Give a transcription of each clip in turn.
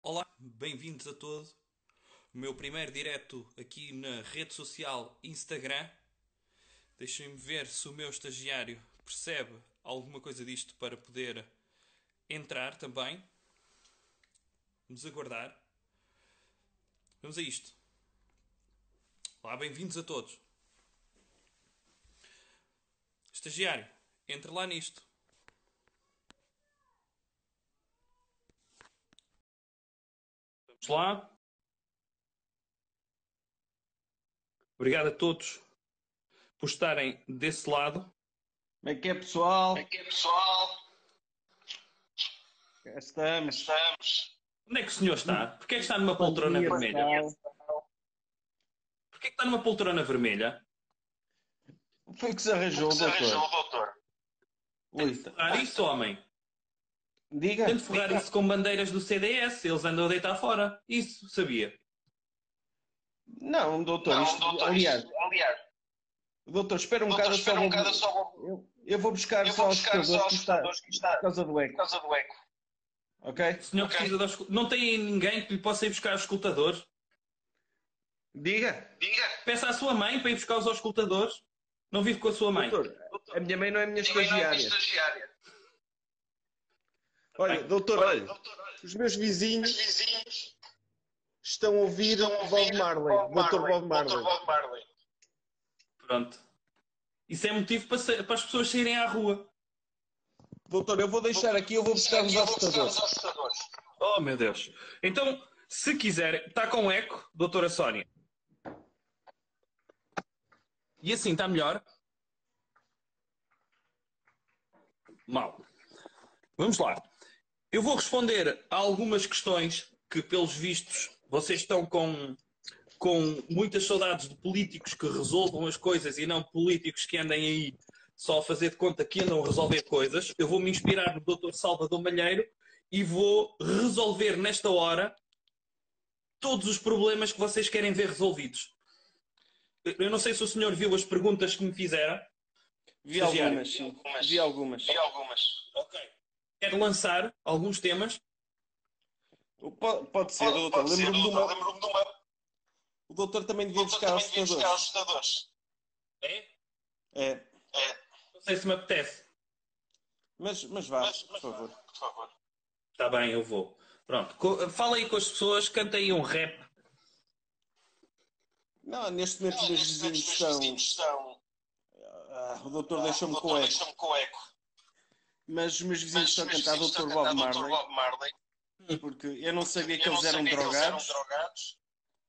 Olá, bem-vindos a todos. O meu primeiro direto aqui na rede social Instagram. Deixem-me ver se o meu estagiário percebe alguma coisa disto para poder entrar também. Vamos aguardar. Vamos a isto. Olá, bem-vindos a todos. Estagiário, entre lá nisto. Lá. Obrigado a todos por estarem desse lado. Como é que é, pessoal? Como é que é, pessoal? Cá estamos. Estamos. Onde é que o senhor está? Porquê é que está numa poltrona dia, vermelha? pessoal. Porquê é que está numa poltrona vermelha? Foi o que se arranjou, O que se arranjou, doutor. doutor? Tem Ui, forrar isso, homem. Diga. Tem de forrar isso com bandeiras do CDS. Eles andam a deitar fora. Isso, sabia. Não, doutor. Não, isto- doutor, aliás, isto- aliás, doutor, espera um doutor, bocado. espera só um vou- bocado, só vou... eu, eu vou buscar Eu só vou os buscar só escutadores os que está que está por causa do por eco. causa do eco. Ok? O senhor Ok. precisa dos... Não tem ninguém que lhe possa ir buscar os escutadores? Diga. Diga. Peça à sua mãe para ir buscar os auscultadores. Não vive com a sua mãe. Doutor, a minha mãe não é a minha não é minha estagiária. Olha, doutor, olha, Doutor, os meus os vizinhos vizinhos estão a ouvir estão a Bob Marley. Doutor Bob Marley. Dr. Bob Marley. Pronto. Isso é motivo para, sa- para as pessoas saírem à rua. Doutor, eu vou deixar aqui, eu vou buscar os assustadores. os assustadores. Oh, meu Deus. Então, se quiser, está com eco, doutora Sónia. E assim está melhor? Mal. Vamos lá. Eu vou responder a algumas questões que, pelos vistos, vocês estão com, com muitas saudades de políticos que resolvam as coisas e não políticos que andem aí só a fazer de conta que andam a resolver coisas. Eu vou me inspirar no Dr. Salvador Malheiro e vou resolver nesta hora todos os problemas que vocês querem ver resolvidos. Eu não sei se o senhor viu as perguntas que me fizeram. Vi algumas, sim. Algumas. Vi algumas. E algumas. Ok. Quero lançar alguns temas. Pode, pode ser, Pode, doutor. Lembro-me de doutor. uma. De uma... O doutor também devia Doutor buscar assustadores. assustadores. É? É, É, Não sei se me apetece. mas, mas vá, mas, por mas, favor. por favor. Está bem, eu vou. Pronto. Fala aí com as pessoas, canta aí um rap. Não, neste momento os meus vizinhos os estão. Ah, o doutor Ah, deixou-me o com deixou-me com eco. Mas os meus vizinhos estão a Dr. Bob. Marley. Bob Marley. Porque eu não sabia que eles não eram sabia que eles eram drogados,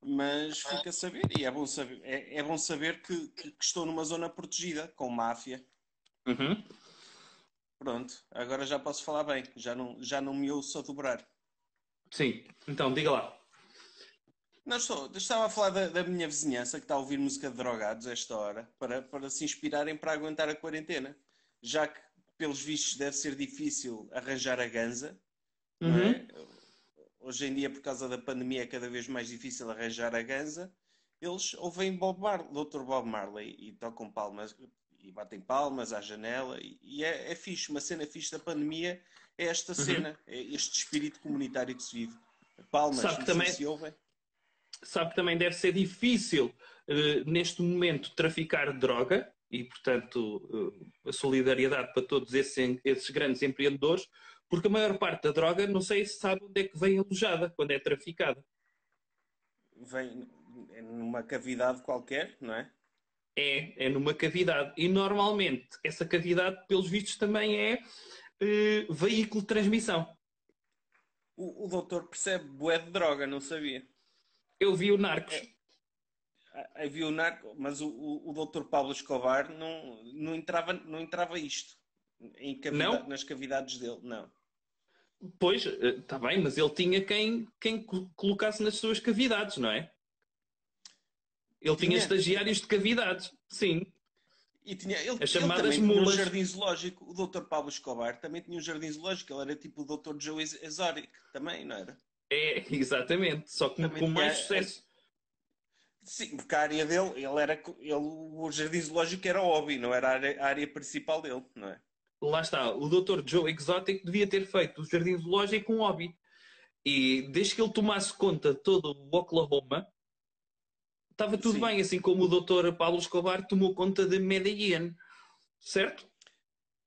mas fica a saber. E é bom saber, é, é bom saber que, que- que estou numa zona protegida, com máfia. Uhum. Pronto, agora já posso falar bem. Já não, já não me ouço a dobrar. Sim. Então, diga lá. Não estou, estava a falar da, da minha vizinhança que está a ouvir música de drogados a esta hora para, para se inspirarem para aguentar a quarentena. Já que, pelos vistos, deve ser difícil arranjar a ganza. não Uhum. é? Hoje em dia, por causa da pandemia, é cada vez mais difícil arranjar a ganza. Eles ouvem Bob Marley, Dr. Bob Marley e tocam palmas e batem palmas à janela. E, e é, é fixe. Uma cena fixe da pandemia é esta Uhum. cena, é este espírito comunitário que se vive. Palmas, Sabe que também- se ouvem. sabe que também deve ser difícil eh, neste momento traficar droga e, portanto, eh, a solidariedade para todos esses, esses grandes empreendedores, porque a maior parte da droga não sei se sabe onde é que vem alojada quando é traficada. vem numa cavidade qualquer, não é? É, é numa cavidade. E normalmente essa cavidade, pelos vistos, também é eh, veículo de transmissão. O, o doutor percebe bué de droga, não sabia. Eu vi o Narcos. Ah, Havia o narco, mas o, o, o doutor Pablo Escobar não, não, entrava, não entrava isto em cavida- Não? nas cavidades dele, não. Pois, está bem, mas ele tinha quem, quem co- colocasse nas suas cavidades, não é? Ele tinha, Tinha? estagiários de cavidades, sim. E tinha, ele, As ele chamadas também tinha um mulas. jardim zoológico. O doutor Pablo Escobar também tinha um jardim zoológico. Ele era tipo o doutor Joe Ex- Exotic, também, não era? É, exatamente. Só que Também com mais sucesso. Sim, porque a área dele, ele era, ele, o jardim zoológico era hobby, não era a área, a área principal dele, não é? Lá está. O Dr. Joe Exotic devia ter feito o Jardim Zoológico um hobby. E desde que ele tomasse conta de todo o Oklahoma, estava tudo Sim. bem, assim como o Dr. Pablo Escobar tomou conta de Medellín. Certo?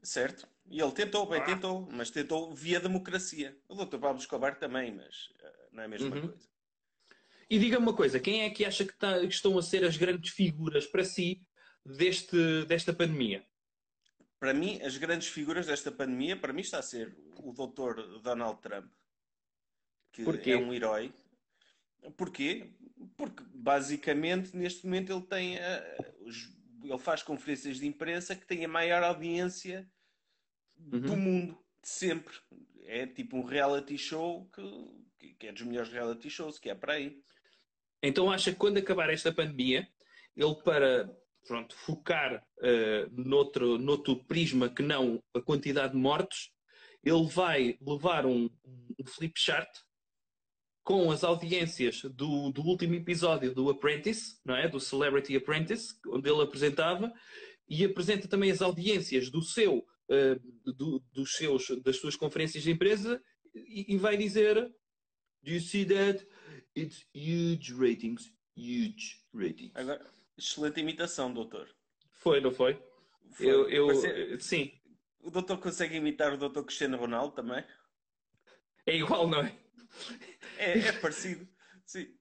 Certo? E ele tentou, bem Ah. tentou, mas tentou via democracia. O Dr. Pablo Escobar também, mas eh, não é a mesma Uhum. coisa. E diga-me uma coisa, quem é que acha que, tá- que estão a ser as grandes figuras para si deste, desta pandemia? Para mim, as grandes figuras desta pandemia, para mim está a ser o Dr. Donald Trump, que Porquê? é um herói. Porquê? Porque basicamente neste momento ele tem eh, os- ele faz conferências de imprensa que têm a maior audiência do Uhum. mundo de sempre. É tipo um reality show que, que é dos melhores reality shows que é para aí. Então acha que quando acabar esta pandemia, ele para pronto, focar eh, noutro, noutro prisma que não a quantidade de mortos, ele vai levar um, um flip chart com as audiências do, do último episódio do Apprentice, não é? Do Celebrity Apprentice, onde ele apresentava, e apresenta também as audiências do seu, eh, do- dos seus, das suas conferências de empresa e, e vai dizer Do you see that? It's huge ratings. Huge ratings. Agora, excelente imitação, doutor. Foi, não foi? Foi. Eu, eu, sim, O doutor consegue imitar o doutor Cristiano Ronaldo também? é igual, não é? É, é parecido. Sim.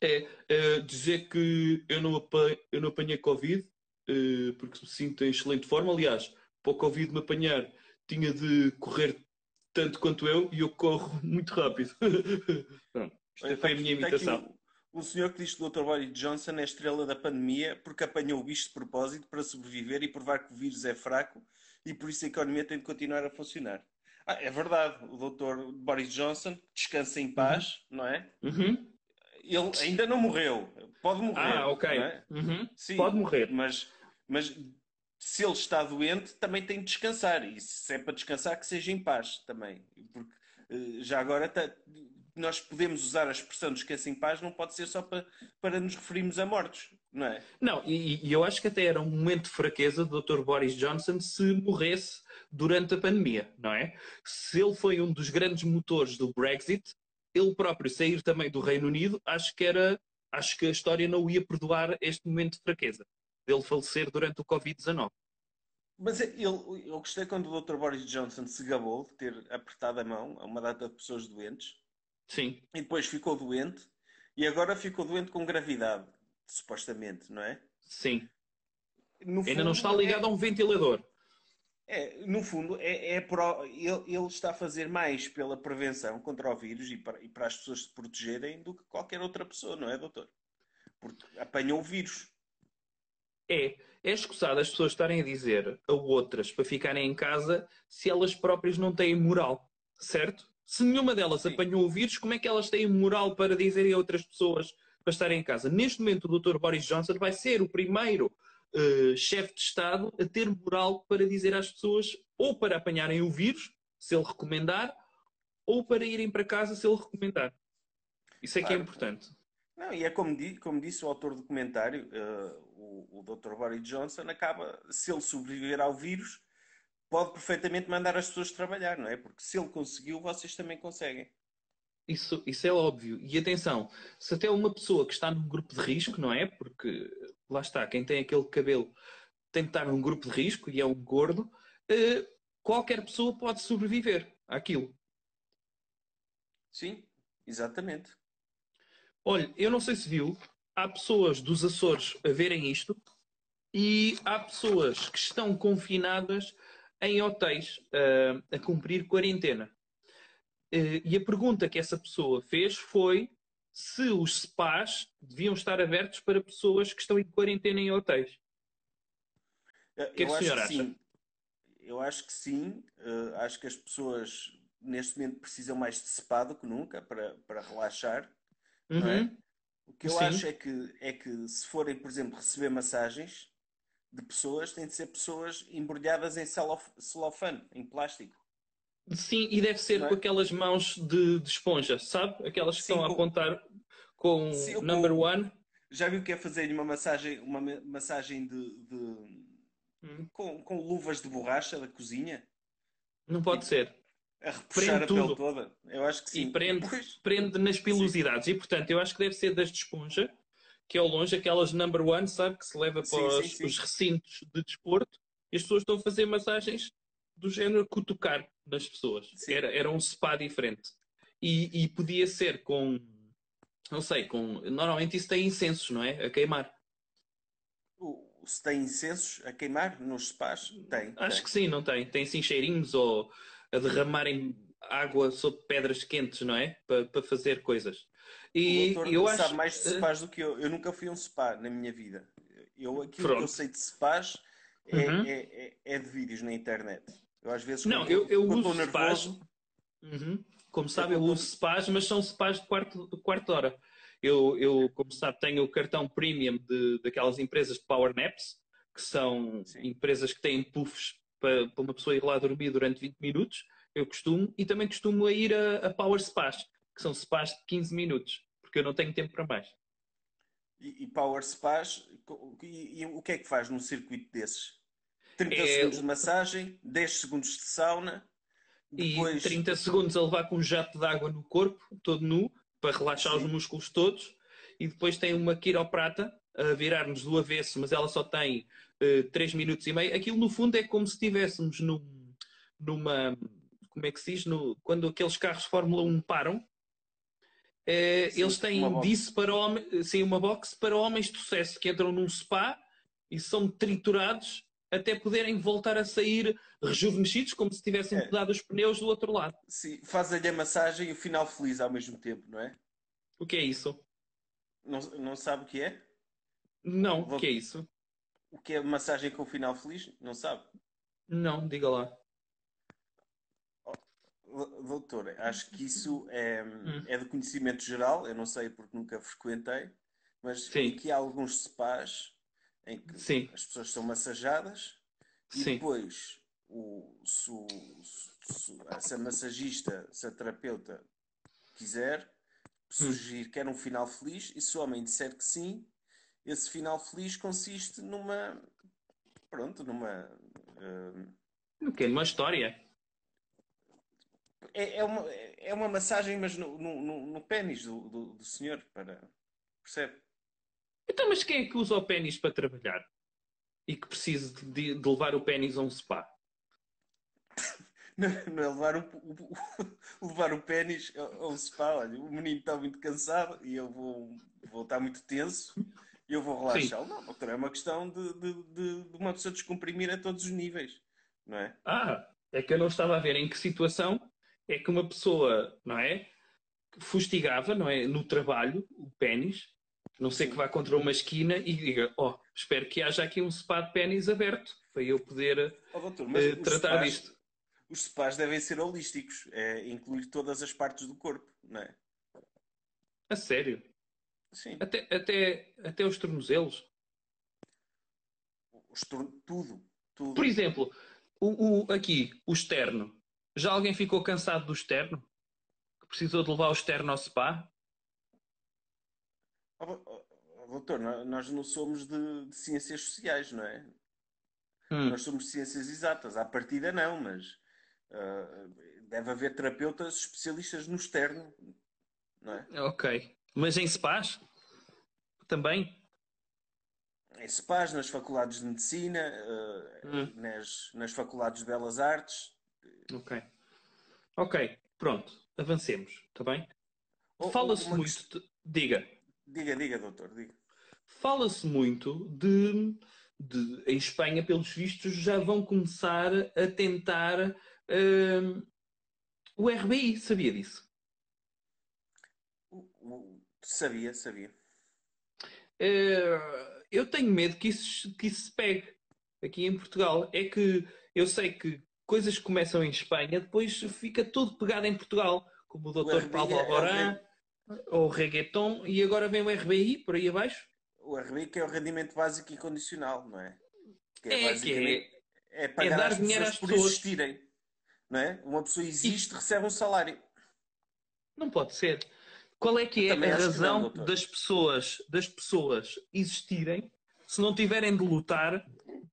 É eh, dizer que eu não, apa- eu não apanhei Covid eh, porque me sinto em excelente forma. Aliás, para o Covid me apanhar, tinha de correr tanto quanto eu e eu corro muito rápido. Pronto, isto Olha, foi a está minha está aqui imitação. um senhor que diz que o Dr. Boris Johnson é a estrela da pandemia porque apanhou o bicho de propósito para sobreviver e provar que o vírus é fraco e por isso a economia tem de continuar a funcionar. Ah, é verdade, o Dr. Boris Johnson descansa em paz, não é? Uhum. Ele ainda não morreu. Pode morrer. Ah, ok. é? Uhum. Sim, Pode morrer. Mas, mas se ele está doente, também tem de descansar. E se é para descansar, que seja em paz também. Porque eh, já agora tá- nós podemos usar a expressão descanso em paz, não pode ser só para, para nos referirmos a mortos, não é? Não, e, e eu acho que até era um momento de fraqueza do Dr. Boris Johnson se morresse durante a pandemia, não é? Se ele foi um dos grandes motores do Brexit, ele próprio sair também do Reino Unido, acho que era, acho que a história não ia perdoar este momento de fraqueza dele falecer durante o Covid-19. Mas ele, eu gostei quando o Dr. Boris Johnson se gabou de ter apertado a mão a uma data de pessoas doentes Sim, e depois ficou doente e agora ficou doente com gravidade, supostamente, não é? sim. No Ainda não fundo, está ligado é- a um ventilador. É, no fundo, é, é pro- ele, ele está a fazer mais pela prevenção contra o vírus e para, e para as pessoas se protegerem do que qualquer outra pessoa, não é, doutor? Porque apanhou o vírus. É, é escusado as pessoas estarem a dizer a outras para ficarem em casa se elas próprias não têm moral, certo? Se nenhuma delas Sim. apanhou o vírus, como é que elas têm moral para dizerem a outras pessoas para estarem em casa? Neste momento, o Dr. Boris Johnson vai ser o primeiro eh, chefe de Estado a ter moral para dizer às pessoas ou para apanharem o vírus, se ele recomendar, ou para irem para casa se ele recomendar. Isso é que é Claro. importante. Não, e é como, como disse o autor do comentário, eh, o, o Dr. Boris Johnson acaba, se ele sobreviver ao vírus, pode perfeitamente mandar as pessoas trabalhar, não é? Porque se ele conseguiu, vocês também conseguem. Isso, isso é óbvio. E atenção, se até uma pessoa que está num grupo de risco, não é? Porque lá está, quem tem aquele cabelo tem que estar num grupo de risco e é um gordo, eh, qualquer pessoa pode sobreviver àquilo. Sim, exatamente. Olha, eu não sei se viu, há pessoas dos Açores a verem isto e há pessoas que estão confinadas em hotéis eh, a cumprir quarentena. Eh, e a pergunta que essa pessoa fez foi se os spas deviam estar abertos para pessoas que estão em quarentena em hotéis. Eu que é que o acho senhor que acha? sim. Eu acho que sim. Eh, acho que as pessoas neste momento precisam mais de spa do que nunca para, para relaxar. é? Uhum. O que eu Sim. acho é que, é que se forem, por exemplo, receber massagens de pessoas, têm de ser pessoas embrulhadas em celof- celofane, em plástico. Sim, e deve ser é? com aquelas mãos de, de esponja, sabe? Aquelas que Sim, estão a com- apontar com Sim, com- number one. Já viu que é fazer uma massagem, uma ma- massagem de, de- Hum. com, com luvas de borracha da cozinha? Não pode ser. A repuxar Prende a pele tudo. toda. Eu acho que sim. e prende, Pois, prende nas pilosidades. E portanto, eu acho que deve ser das de esponja, que é ao longe aquelas number one, sabe? Que se leva para Sim, os, sim, os recintos de desporto e as pessoas estão a fazer massagens do género cutucar nas pessoas. Era, era um spa diferente. E, e podia ser com, não sei, com. Normalmente isso tem incensos, não é? A queimar. se tem incensos a queimar nos spas? Tem. Acho tem. que sim, não tem? Tem sim cheirinhos ou a derramarem água sobre pedras quentes, não é? Para, para fazer coisas. E o doutor eu sabe acho. mais de eh, spas do que eu. Eu nunca fui a um spa na minha vida. Eu, aquilo que Pronto. eu sei de spas é, Uhum. é, é, é de vídeos na internet. Eu às vezes Não, eu, eu quando uso estou spas. nervoso, Uhum. Como sabe, eu uso spas, mas são spas de quarto, de quarto hora. Eu, eu, como sabe, tenho o cartão premium de, daquelas empresas de power naps, que são Sim. empresas que têm puffs para, para uma pessoa ir lá dormir durante 20 minutos. Eu costumo, e também costumo ir a, a power spas, que são spas de 15 minutos, porque eu não tenho tempo para mais. E, e Power Spas, e, e o que é que faz num circuito desses? 30 É- segundos de massagem, 10 segundos de sauna, E depois 30 segundos a levar com um jato de água no corpo, todo nu, para relaxar Sim. os músculos todos. E depois tem uma quiroprata a virar-nos do avesso, mas ela só tem 3 minutos e meio. Aquilo, no fundo, é como se estivéssemos num, numa. Como é que se diz? No, quando aqueles carros Fórmula 1 param, eh, Sim, eles têm uma box. para homens, sim, uma box para homens de sucesso que entram num spa e são triturados até poderem voltar a sair rejuvenescidos, como se tivessem É. mudado os pneus do outro lado. sim, faz-lhe a massagem e o final feliz ao mesmo tempo, não é? O que é isso? Não, não sabe o que é? Não, Vou- o que é isso? O que é massagem com final feliz? Não sabe? Não, diga lá. Doutor, acho que isso é, Hum. é de conhecimento geral, eu não sei porque nunca frequentei, mas Sim. aqui há alguns spas em que Sim. as pessoas são massajadas e Sim. depois o, se, o- se- se a massagista, se a terapeuta quiser sugerir que era um final feliz e se o homem disser que sim, esse final feliz consiste numa pronto, numa eh, O quê? Uma história? É, é uma, é uma massagem, mas no, no, no, no pênis do, do, do senhor, para... Percebe? Então, mas quem é que usa o pênis para trabalhar? E que precisa de, de levar o pênis a um spa? Não, não é levar o, o- o- levar o pênis ao ao spa. Olha, o menino está muito cansado e eu vou, vou estar muito tenso e eu vou relaxar. Não, doutor, é uma questão de, de, de, de uma pessoa descomprimir a todos os níveis, não é? Ah, é que eu não estava a ver em que situação é que uma pessoa, não é? Fustigava, não é? No trabalho, o pênis, não sei que vá contra uma esquina e diga: Oh, espero que haja aqui um spa de pênis aberto para eu poder Ó, doutor, os tratar spas- disto. Os spas devem ser holísticos, é incluir todas as partes do corpo, não é? A sério. Sim, Até, até, até os tornozelos. os tor- tudo, tudo. Por exemplo, o, o- aqui, o externo. Já alguém ficou cansado do externo? Que precisou de levar o externo ao spa? Oh, oh, doutor, nó- nós não somos de, de ciências sociais, não é? Hum. Nós somos de ciências exatas. À partida, não, mas ah, deve haver terapeutas especialistas no externo, não é? Ok. Mas em spas? Também? Em SPAs, nas faculdades de medicina, ah, Hum. nas, nas faculdades de belas artes. Ok. Ok, pronto. Avancemos, está bem? Ou- Fala-se uma muito. de- Diga. Diga, diga, doutor, diga. Fala-se muito de, de- Em Espanha, pelos vistos, já vão começar a tentar hum, o RBI. Sabia disso? Sabia, sabia. Eh, eu tenho medo que isso, que isso se pegue aqui em Portugal. É que eu sei que coisas que começam em Espanha, depois fica tudo pegado em Portugal, como o Dr. RBI Paulo é- é o Alborán, o reggaeton, e agora vem o RBI por aí abaixo. O RBI que é o rendimento básico e condicional, não é? Que É, que basicamente- é pagar dar às dinheiro pessoas às por pessoas. existirem. Não é? Uma pessoa existe, recebe um salário. Não pode ser. Qual é que é a não, razão doutor. das pessoas, das pessoas existirem se não tiverem de lutar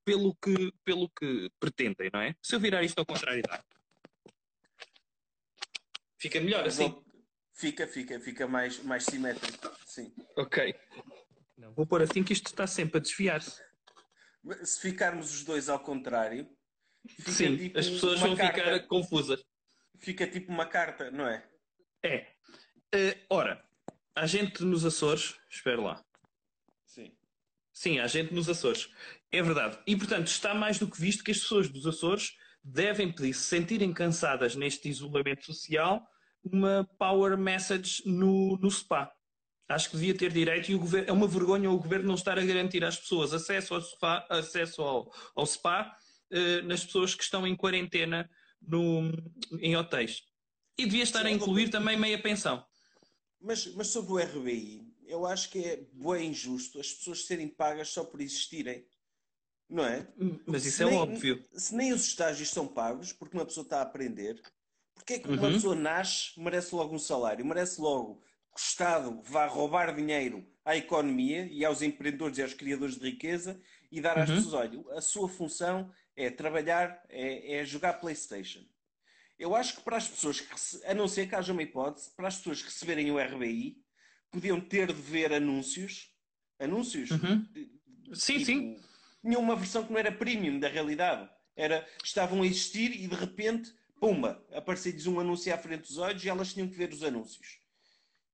pelo que, pelo que pretendem, não é? Se eu virar isto ao contrário, dá. Fica melhor assim. ele- Fica, fica, fica mais, mais simétrico. Sim. Ok. Não, vou pôr assim que isto está sempre a desviar-se. Se ficarmos os dois ao contrário, fica Sim, tipo as pessoas vão carta. ficar confusas. Fica tipo uma carta, não é? É. Eh, ora, há gente nos Açores. Espera lá. Sim. Sim, há gente nos Açores. É verdade. E, portanto, está mais do que visto que as pessoas dos Açores devem pedir, se sentirem cansadas neste isolamento social, uma power message no, no SPA. Acho que devia ter direito e o governo, é uma vergonha o governo não estar a garantir às pessoas acesso ao, spa, acesso ao, ao SPA eh, nas pessoas que estão em quarentena no, em hotéis. E devia estar Sim, a é incluir uma- também meia pensão. Mas, mas sobre o RBI, eu acho que é bem injusto as pessoas serem pagas só por existirem. Não é? Mas isso Se é nem- óbvio. Se nem os estágios são pagos, porque uma pessoa está a aprender, porque é que uma Uhum. pessoa nasce, merece logo um salário, merece logo que o Estado vá roubar dinheiro à economia e aos empreendedores e aos criadores de riqueza e dar às Uhum. pessoas, olha, a sua função é trabalhar, é, é jogar Playstation. Eu acho que para as pessoas, que, a não ser que haja uma hipótese, para as pessoas receberem o RBI, podiam ter de ver anúncios, anúncios, Uhum. de- Sim, Tipo, sim. Tinha uma versão que não era premium da realidade. Era, estavam a existir e de repente, pumba, aparecia-lhes um anúncio à frente dos olhos e elas tinham que ver os anúncios.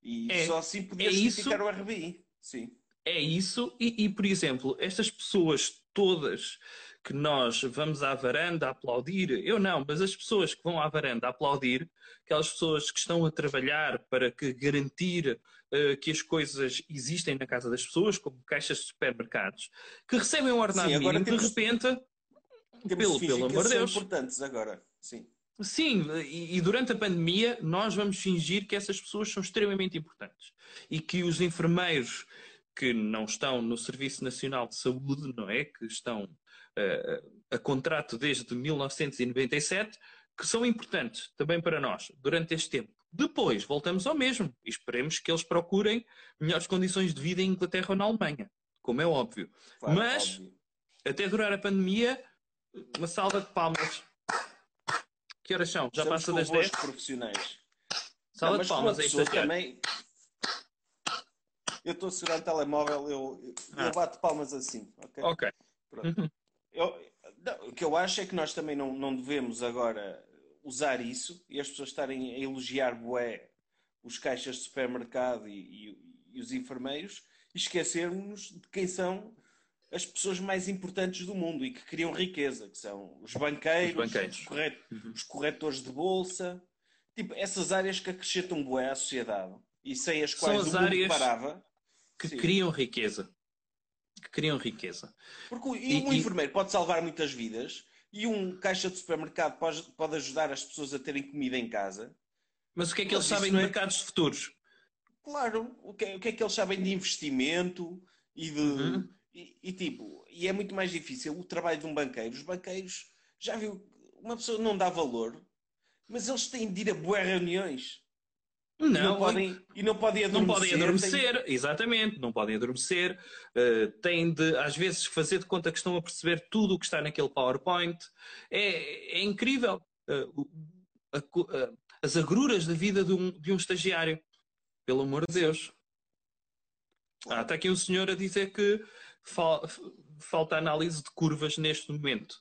E É- só assim podia é isso- justificar o RBI. Sim. É isso, e, e, por exemplo, estas pessoas todas que nós vamos à varanda aplaudir, eu não, mas as pessoas que vão à varanda aplaudir, aquelas pessoas que estão a trabalhar para que garantir eh, que as coisas existem na casa das pessoas, como caixas de supermercados, que recebem um ordenado Sim, agora mínimo, de temos- repente, Pelo- de fingir pelo que amor de Deus. são importantes agora. Sim. Sim, e, e durante a pandemia nós vamos fingir que essas pessoas são extremamente importantes e que os enfermeiros que não estão no Serviço Nacional de Saúde, não é? Que estão a contrato desde 1997, que são importantes também para nós durante este tempo. Depois voltamos ao mesmo e esperemos que eles procurem melhores condições de vida em Inglaterra ou na Alemanha, como é óbvio. Claro, Mas- óbvio. Até durar a pandemia, uma salva de palmas. Que horas são? Já Estamos passa das bons 10? profissionais. Salva Não, de mas palmas, como é também. Eu estou a segurar o telemóvel, eu, eu Ah. bato palmas assim. ok? Ok. Pronto. Eu- não, o que eu acho é que nós também não, não devemos agora usar isso e as pessoas estarem a elogiar bué os caixas de supermercado e, e- e os enfermeiros e esquecermos de quem são as pessoas mais importantes do mundo e que criam riqueza, que são os banqueiros, Os banqueiros. Os, corret- Uhum. os corretores de bolsa, tipo, essas áreas que acrescentam bué à sociedade e sem as São quais as o mundo áreas parava. Que Sim. criam riqueza. Que criam riqueza. Porque o- E- e um e- enfermeiro pode salvar muitas vidas e um caixa de supermercado pode, pode ajudar as pessoas a terem comida em casa. Mas o que é que eles sabem de é- mercados futuros? Claro, o que, é- o que é que eles sabem de investimento e de. Uhum. E, e, tipo, e é muito mais difícil o trabalho de um banqueiro. Os banqueiros, já viu, uma pessoa não dá valor, mas eles têm de ir a boas reuniões. Não, não podem, e não podem não adormecer. podem adormecer, exatamente, não podem adormecer, eh, têm de, às vezes, fazer de conta que estão a perceber tudo o que está naquele PowerPoint. É, é incrível o- a eh, as agruras da vida de um, de um estagiário, pelo amor de Deus. Ah, está aqui um senhor a dizer que fal- falta análise de curvas neste momento.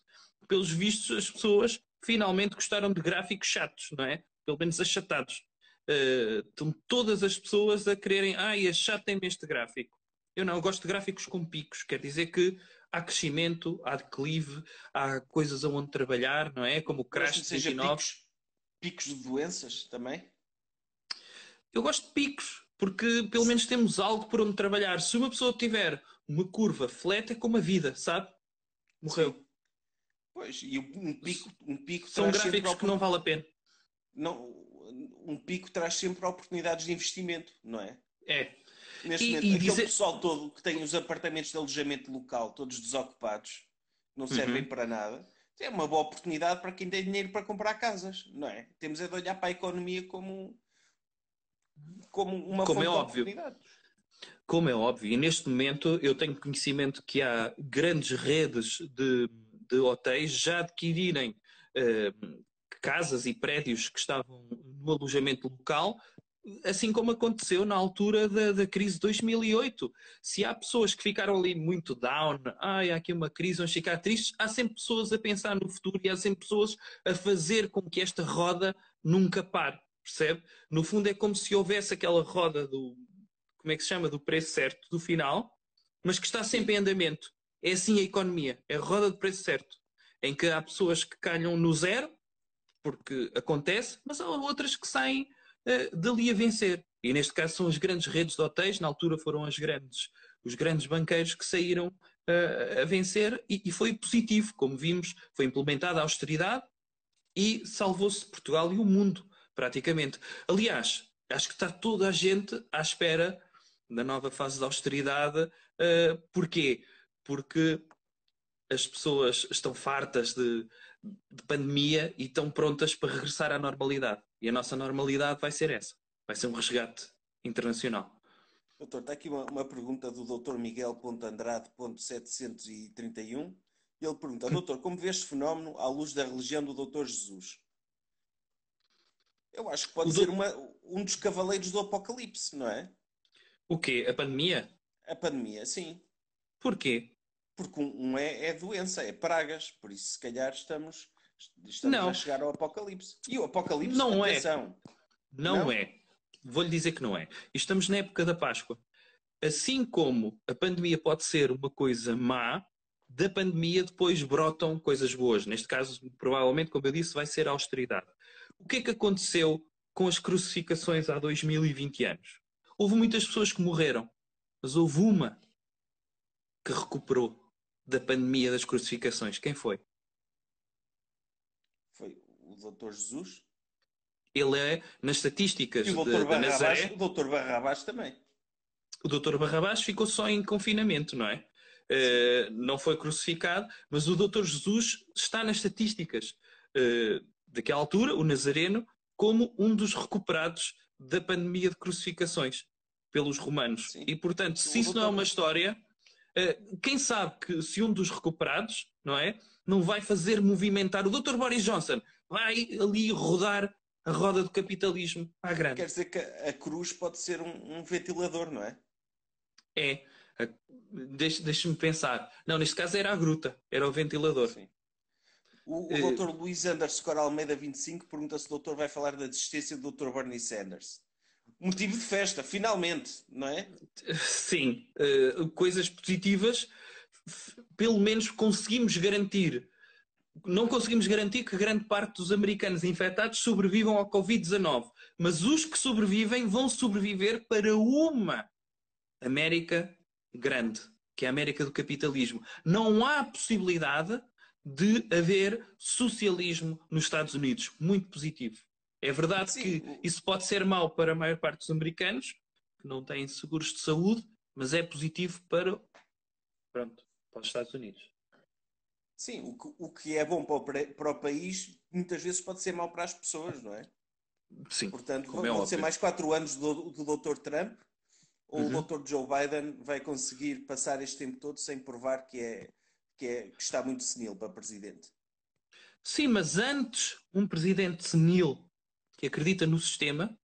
Pelos vistos, as pessoas finalmente gostaram de gráficos chatos, não é? Pelo menos achatados. Uh, estão todas as pessoas a quererem, ai, achatem-me este gráfico. Eu não, eu gosto de gráficos com picos, quer dizer que há crescimento, há declive, há coisas aonde trabalhar, não é? Como o crash de seja 29. picos, picos de doenças também. Eu gosto de picos, porque pelo menos temos algo por onde trabalhar. Se uma pessoa tiver uma curva flat, é como a vida, sabe? Morreu. Sim. Pois, e um pico, um pico São gráficos que não vale a pena. não, um pico traz sempre oportunidades de investimento, não é? É. Neste E- momento, e aquele dizer- pessoal todo que tem os apartamentos de alojamento local, todos desocupados, não servem Uhum. para nada, é uma boa oportunidade para quem tem dinheiro para comprar casas, não é? Temos é de olhar para a economia como, como uma Como é óbvio. Como é óbvio, e neste momento eu tenho conhecimento que há grandes redes de, de hotéis já adquirirem eh, casas e prédios que estavam no alojamento local, assim como aconteceu na altura da, da, crise de 2008. Se há pessoas que ficaram ali muito down, ai, há aqui uma crise, vamos ficar tristes, há sempre pessoas a pensar no futuro e há sempre pessoas a fazer com que esta roda nunca pare, percebe? No fundo é como se houvesse aquela roda do, como é que se chama, do preço certo, do final, mas que está sempre em andamento. É assim a economia, é a roda de preço certo, em que há pessoas que calham no zero, porque acontece, mas há outras que saem uh, dali a vencer. E neste caso são as grandes redes de hotéis, na altura foram as grandes, os grandes banqueiros que saíram uh, a vencer e, e, foi positivo, como vimos, foi implementada a austeridade e salvou-se Portugal e o mundo, praticamente. Aliás, acho que está toda a gente à espera da nova fase de austeridade. Uh, porquê? Porque as pessoas estão fartas de, de, pandemia e estão prontas para regressar à normalidade. E a nossa normalidade vai ser essa. Vai ser um resgate internacional. Doutor, está aqui uma, uma pergunta do doutor Miguel.andrade.731. Ele pergunta, doutor, como vê este fenómeno à luz da religião do doutor Jesus? Eu acho que pode o ser do... uma, um dos cavaleiros do apocalipse, não é? O quê? A pandemia? A pandemia, sim. Porquê? Porque um, é, é, doença, é pragas. Por isso, se calhar, estamos, estamos não. a chegar ao apocalipse. E o apocalipse, não é. atenção. É. Não, não é. Vou-lhe dizer que não é. Estamos na época da Páscoa. Assim como a pandemia pode ser uma coisa má, da pandemia depois brotam coisas boas. Neste caso, provavelmente, como eu disse, vai ser a austeridade. O que é que aconteceu com as crucificações há 2020 anos? Houve muitas pessoas que morreram, mas houve uma que recuperou da pandemia das crucificações. Quem foi? Foi o Doutor Jesus? Ele é, nas estatísticas e o Doutor Barrabás, Nazaré, o Doutor Barrabás também. O Doutor Barrabás ficou só em confinamento, não é? Uh, não foi crucificado, mas o Doutor Jesus está nas estatísticas uh, daquela altura, o Nazareno, como um dos recuperados da pandemia de crucificações pelos romanos. Sim. E, portanto, se isso não é uma história, quem sabe que se um dos recuperados, não é, não vai fazer movimentar o Dr. Boris Johnson, vai ali rodar a roda do capitalismo à grande. Quer dizer que a cruz pode ser um, um ventilador, não é? É. Deixa-me pensar. Não, neste caso era a gruta, era o ventilador. Sim. O, o uh, Dr. Luís Anders Scor Almeida 25 pergunta se o doutor vai falar da desistência do Dr. Bernie Sanders motivo de festa, finalmente, não é? Sim, uh, coisas positivas, pelo menos conseguimos garantir. Não conseguimos garantir que grande parte dos americanos infectados sobrevivam ao Covid-19, mas os que sobrevivem vão sobreviver para uma América grande, que é a América do capitalismo. Não há possibilidade de haver socialismo nos Estados Unidos. Muito positivo. É verdade Sim. que isso pode ser mau para a maior parte dos americanos, que não têm seguros de saúde, mas é positivo para, pronto, para os Estados Unidos. Sim, o que, o que é bom para o, para o, país muitas vezes pode ser mau para as pessoas, não é? Sim. Portanto, vão é ser mais quatro anos do, do Dr. Trump ou uhum. o Dr. Joe Biden vai conseguir passar este tempo todo sem provar que, é, que, é, que está muito senil para presidente? Sim, mas antes um presidente senil que acredita no sistema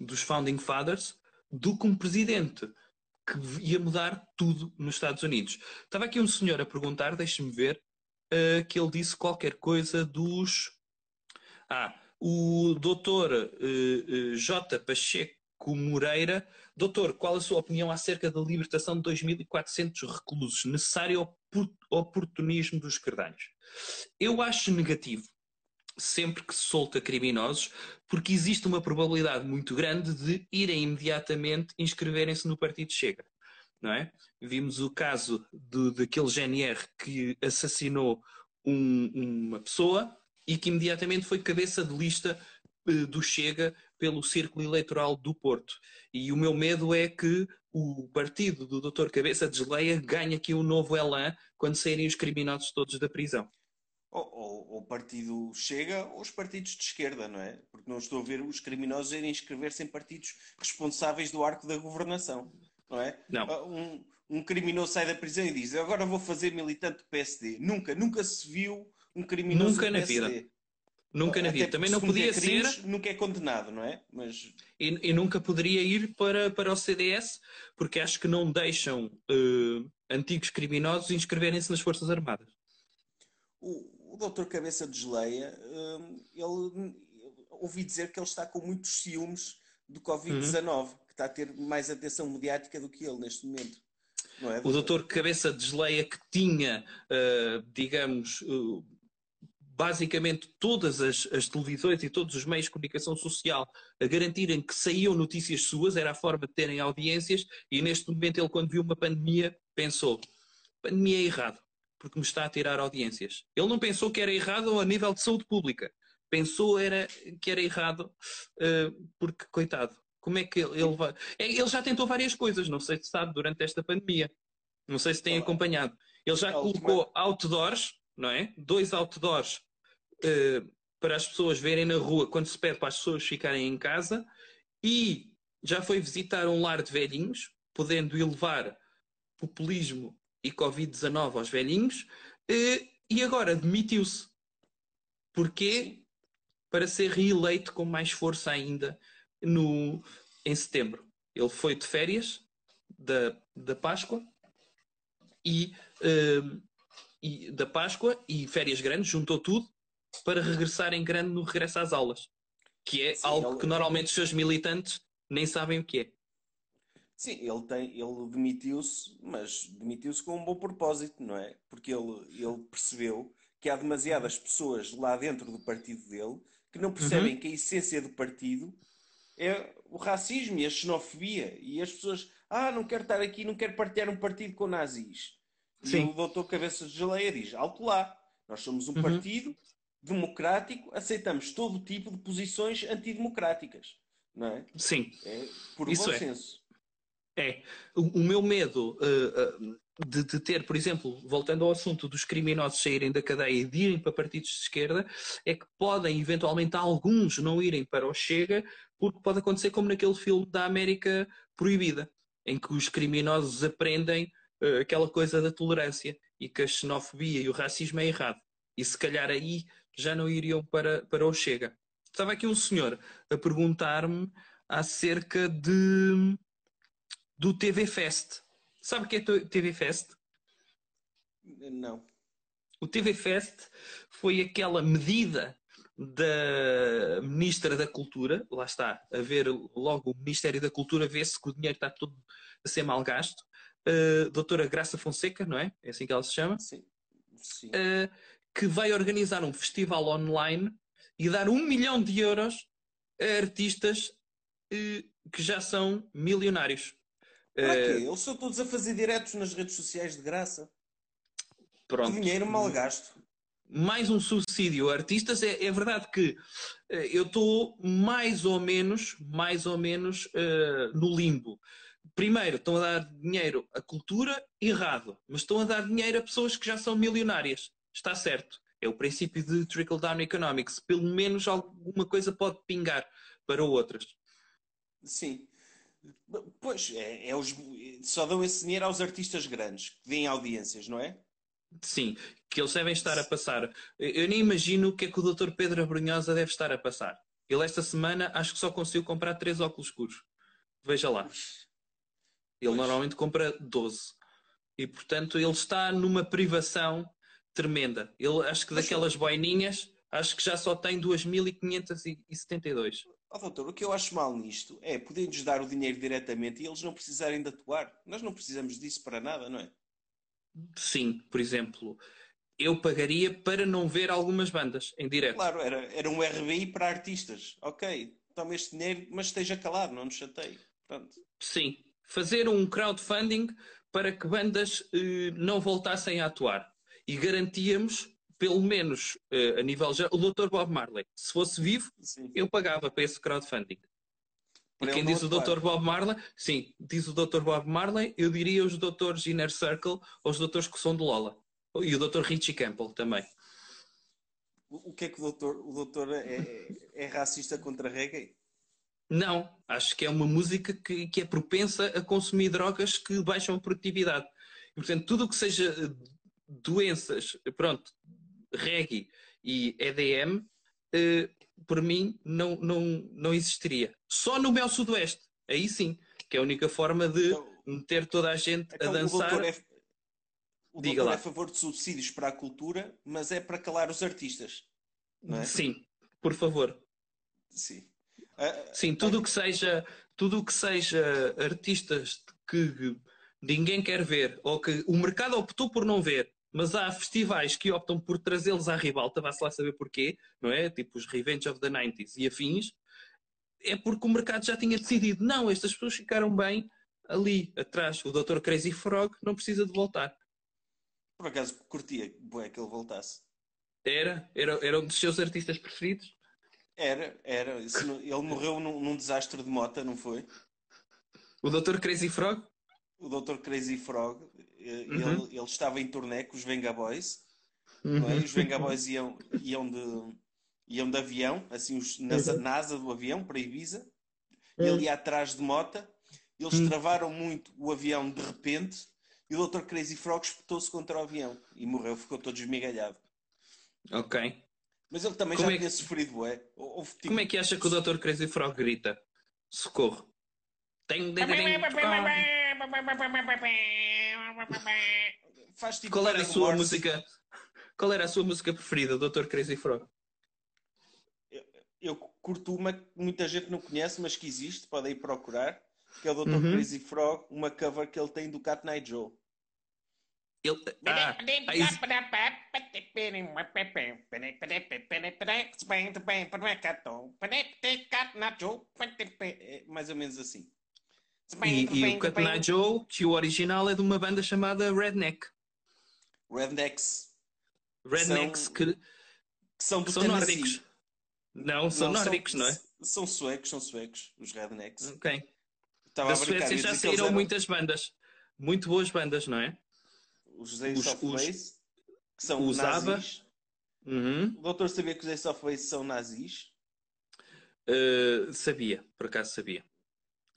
dos Founding Fathers do que um presidente que ia mudar tudo nos Estados Unidos. Estava aqui um senhor a perguntar, deixe-me ver, uh, que ele disse qualquer coisa dos. Ah, o doutor uh, uh, J. Pacheco Moreira. Doutor, qual a sua opinião acerca da libertação de 2.400 reclusos? Necessário oportunismo dos cardalhos? Eu acho negativo sempre que solta criminosos, porque existe uma probabilidade muito grande de irem imediatamente inscreverem-se no Partido Chega. Não é? Vimos o caso daquele GNR que assassinou um, uma pessoa e que imediatamente foi cabeça de lista uh, do Chega pelo Círculo Eleitoral do Porto. E o meu medo é que o partido do Dr. Cabeça de Geleia ganhe aqui um novo elan quando saírem os criminosos todos da prisão ou o partido chega ou os partidos de esquerda, não é? Porque não estou a ver os criminosos irem inscrever-se em partidos responsáveis do arco da governação, não é? Não. Ah, um, um criminoso sai da prisão e diz agora vou fazer militante do PSD. Nunca, nunca se viu um criminoso nunca do PSD. Na vida. Nunca na Até vida. Também não podia cometer ser crimes, Nunca é condenado, não é? Mas e, e nunca poderia ir para, para o CDS porque acho que não deixam eh, antigos criminosos inscreverem-se nas Forças Armadas. o doutor Cabeça de Geleia, hum, ele, ouvi dizer que ele está com muitos ciúmes do Covid-19, que está a ter mais atenção mediática do que ele neste momento. Não é, O doutor Cabeça de Geleia que tinha, eh, digamos, eh, basicamente todas as, as televisões e todos os meios de comunicação social a garantirem que saíam notícias suas, era a forma de terem audiências, e neste momento ele, quando viu uma pandemia, pensou: pandemia é errado, porque me está a tirar audiências. Ele não pensou que era errado a nível de saúde pública, pensou era, que era errado eh, porque, coitado, como é que ele, ele vai. É, Ele já tentou várias coisas, não sei se sabe, durante esta pandemia. Não sei se tem Olá. acompanhado. Ele já A última- colocou outdoors, não é? Dois outdoors eh, para as pessoas verem na rua quando se pede para as pessoas ficarem em casa e já foi visitar um lar de velhinhos, podendo elevar populismo e Covid-19 aos velhinhos, eh, e agora demitiu-se. Porquê? Para ser reeleito com mais força ainda no, em setembro. Ele foi de férias da, da Páscoa e, eh, e da Páscoa e férias grandes, juntou tudo para regressar em grande no regresso às aulas, que é Sim, algo ele- que normalmente os seus militantes nem sabem o que é. Sim, ele tem, ele demitiu-se, mas demitiu-se com um bom propósito, não é? Porque ele, ele percebeu que há demasiadas pessoas lá dentro do partido dele que não percebem Uhum. que a essência do partido é o racismo e a xenofobia. E as pessoas, ah, não quero estar aqui, não quero partilhar um partido com nazis. E Sim. o doutor Cabeça de Geleia diz, alto lá, nós somos um Uhum. partido democrático, aceitamos todo tipo de posições antidemocráticas, não é? Sim, É por Isso bom é. senso. É. O, o meu medo uh, de, de ter, por exemplo, voltando ao assunto dos criminosos saírem da cadeia e de irem para partidos de esquerda, é que podem eventualmente alguns não irem para o Chega, porque pode acontecer como naquele filme da América Proibida, em que os criminosos aprendem uh, aquela coisa da tolerância e que a xenofobia e o racismo é errado. E se calhar aí já não iriam para, para o Chega. Estava aqui um senhor a perguntar-me acerca de do TV Fest. Sabe o que é o TV Fest? Não. O TV Fest foi aquela medida da Ministra da Cultura, lá está, a ver logo o Ministério da Cultura, vê-se que o dinheiro está todo a ser mal gasto. Uh, doutora Graça Fonseca, não é? É assim que ela se chama? Sim. Sim. Uh, que vai organizar um festival online e dar um milhão de euros a artistas uh, que já são milionários. Para quê? Eles são todos a fazer diretos nas redes sociais de graça. Pronto. Dinheiro mal gasto. mais um subsídio a artistas. É, é verdade que eh, eu estou mais ou menos, mais ou menos eh, no limbo. Primeiro, estão a dar dinheiro à cultura, errado. Mas estão a dar dinheiro a pessoas que já são milionárias. Está certo. É o princípio de trickle-down economics. Pelo menos alguma coisa pode pingar para outras. Sim. Pois, é, é os, só dão esse dinheiro aos artistas grandes, que deem audiências, não é? Sim, que eles devem estar a passar. Eu nem imagino o que é que o Dr. Pedro Abrunhosa deve estar a passar. Ele esta semana acho que só conseguiu comprar três óculos escuros. Veja lá. Ele Pois. normalmente compra 12. E portanto ele está numa privação tremenda. Ele acho que daquelas boininhas, acho que já só tem 2572. Ó doutor, o que eu acho mal nisto é poder-nos dar o dinheiro diretamente e eles não precisarem de atuar. Nós não precisamos disso para nada, não é? Sim, por exemplo, eu pagaria para não ver algumas bandas em direto. Claro, era, era um RBI para artistas. Ok, toma este dinheiro, mas esteja calado, não nos chateie. Pronto. Sim, fazer um crowdfunding para que bandas eh, não voltassem a atuar. E garantíamos, pelo menos eh, a nível geral, o Dr. Bob Marley. Se fosse vivo, Sim. eu pagava para esse crowdfunding. Para e quem diz o. Dr. Bob Marley, sim, diz o Dr. Bob Marley, eu diria os doutores Inner Circle ou os doutores que são de Lola. E o Dr. Richie Campbell também. O o que é que o doutor, o doutor é, é- é racista contra reggae? Não, acho que é uma música que, que é propensa a consumir drogas que baixam a produtividade. E, portanto, tudo o que seja eh, doenças, pronto, reggae e EDM, eh, por mim, não, não, não existiria. Só no Mel Sudoeste, aí sim, que é a única forma de Então, meter toda a gente então a o dançar. doutor, é, o Diga doutor lá. é a favor de subsídios para a cultura, mas é para calar os artistas. Não é? Sim, por favor. Sim. Ah, Sim, tudo o que seja, tudo o que seja artistas que ninguém quer ver, ou que o mercado optou por não ver, mas há festivais que optam por trazê-los à ribalta, vá-se lá saber porquê, não é? Tipo os Revenge of the 90s e afins, é porque o mercado já tinha decidido, não, estas pessoas ficaram bem ali, atrás. O Dr. Crazy Frog não precisa de voltar. por acaso curtia bué, que ele voltasse. Era, era, era um dos seus artistas preferidos. Era, era. Ele morreu num, num desastre de mota, não foi? O Dr. Crazy Frog? O Dr. Crazy Frog, Uhum. ele, ele estava em turnê com os Venga Boys, não é? E os Venga Boys iam, iam, de, iam de avião, assim, os, na, Uhum. na asa do avião, para Ibiza. E ele ia atrás de mota. Eles Hum. travaram muito o avião de repente e o Dr. Crazy Frog espetou-se contra o avião e morreu, ficou todo esmigalhado. Ok. Mas ele também Como já é que- tinha sofrido, bué. Houve, tipo, Como é que acha que o Dr. Crazy Frog grita? Socorro. Tem... Faz tipo Qual era a sua Morse. música? Qual era a sua música preferida, Dr. Crazy Frog? Eu curto uma que muita gente não conhece, mas que existe, podem ir procurar, que é o Dr. Uhum. Crazy Frog, uma cover que ele tem do Cat Night Joe. Ele... Ah, ah, É mais ou menos assim. E, e o Night Joe, que o original é de uma banda chamada Redneck. Rednecks, Rednecks São- que, que são que são Tennessee. nórdicos. Não, são Não, nórdicos, não é? São suecos, são suecos, os Rednecks. Ok. Estava Da Suécia ia já saíram eram muitas bandas. Muito boas bandas, não é? Os Ace os- of os- Base, que são nazis. Uhum. O doutor sabia que os Ace of Base são nazis? Uh, sabia, por acaso sabia.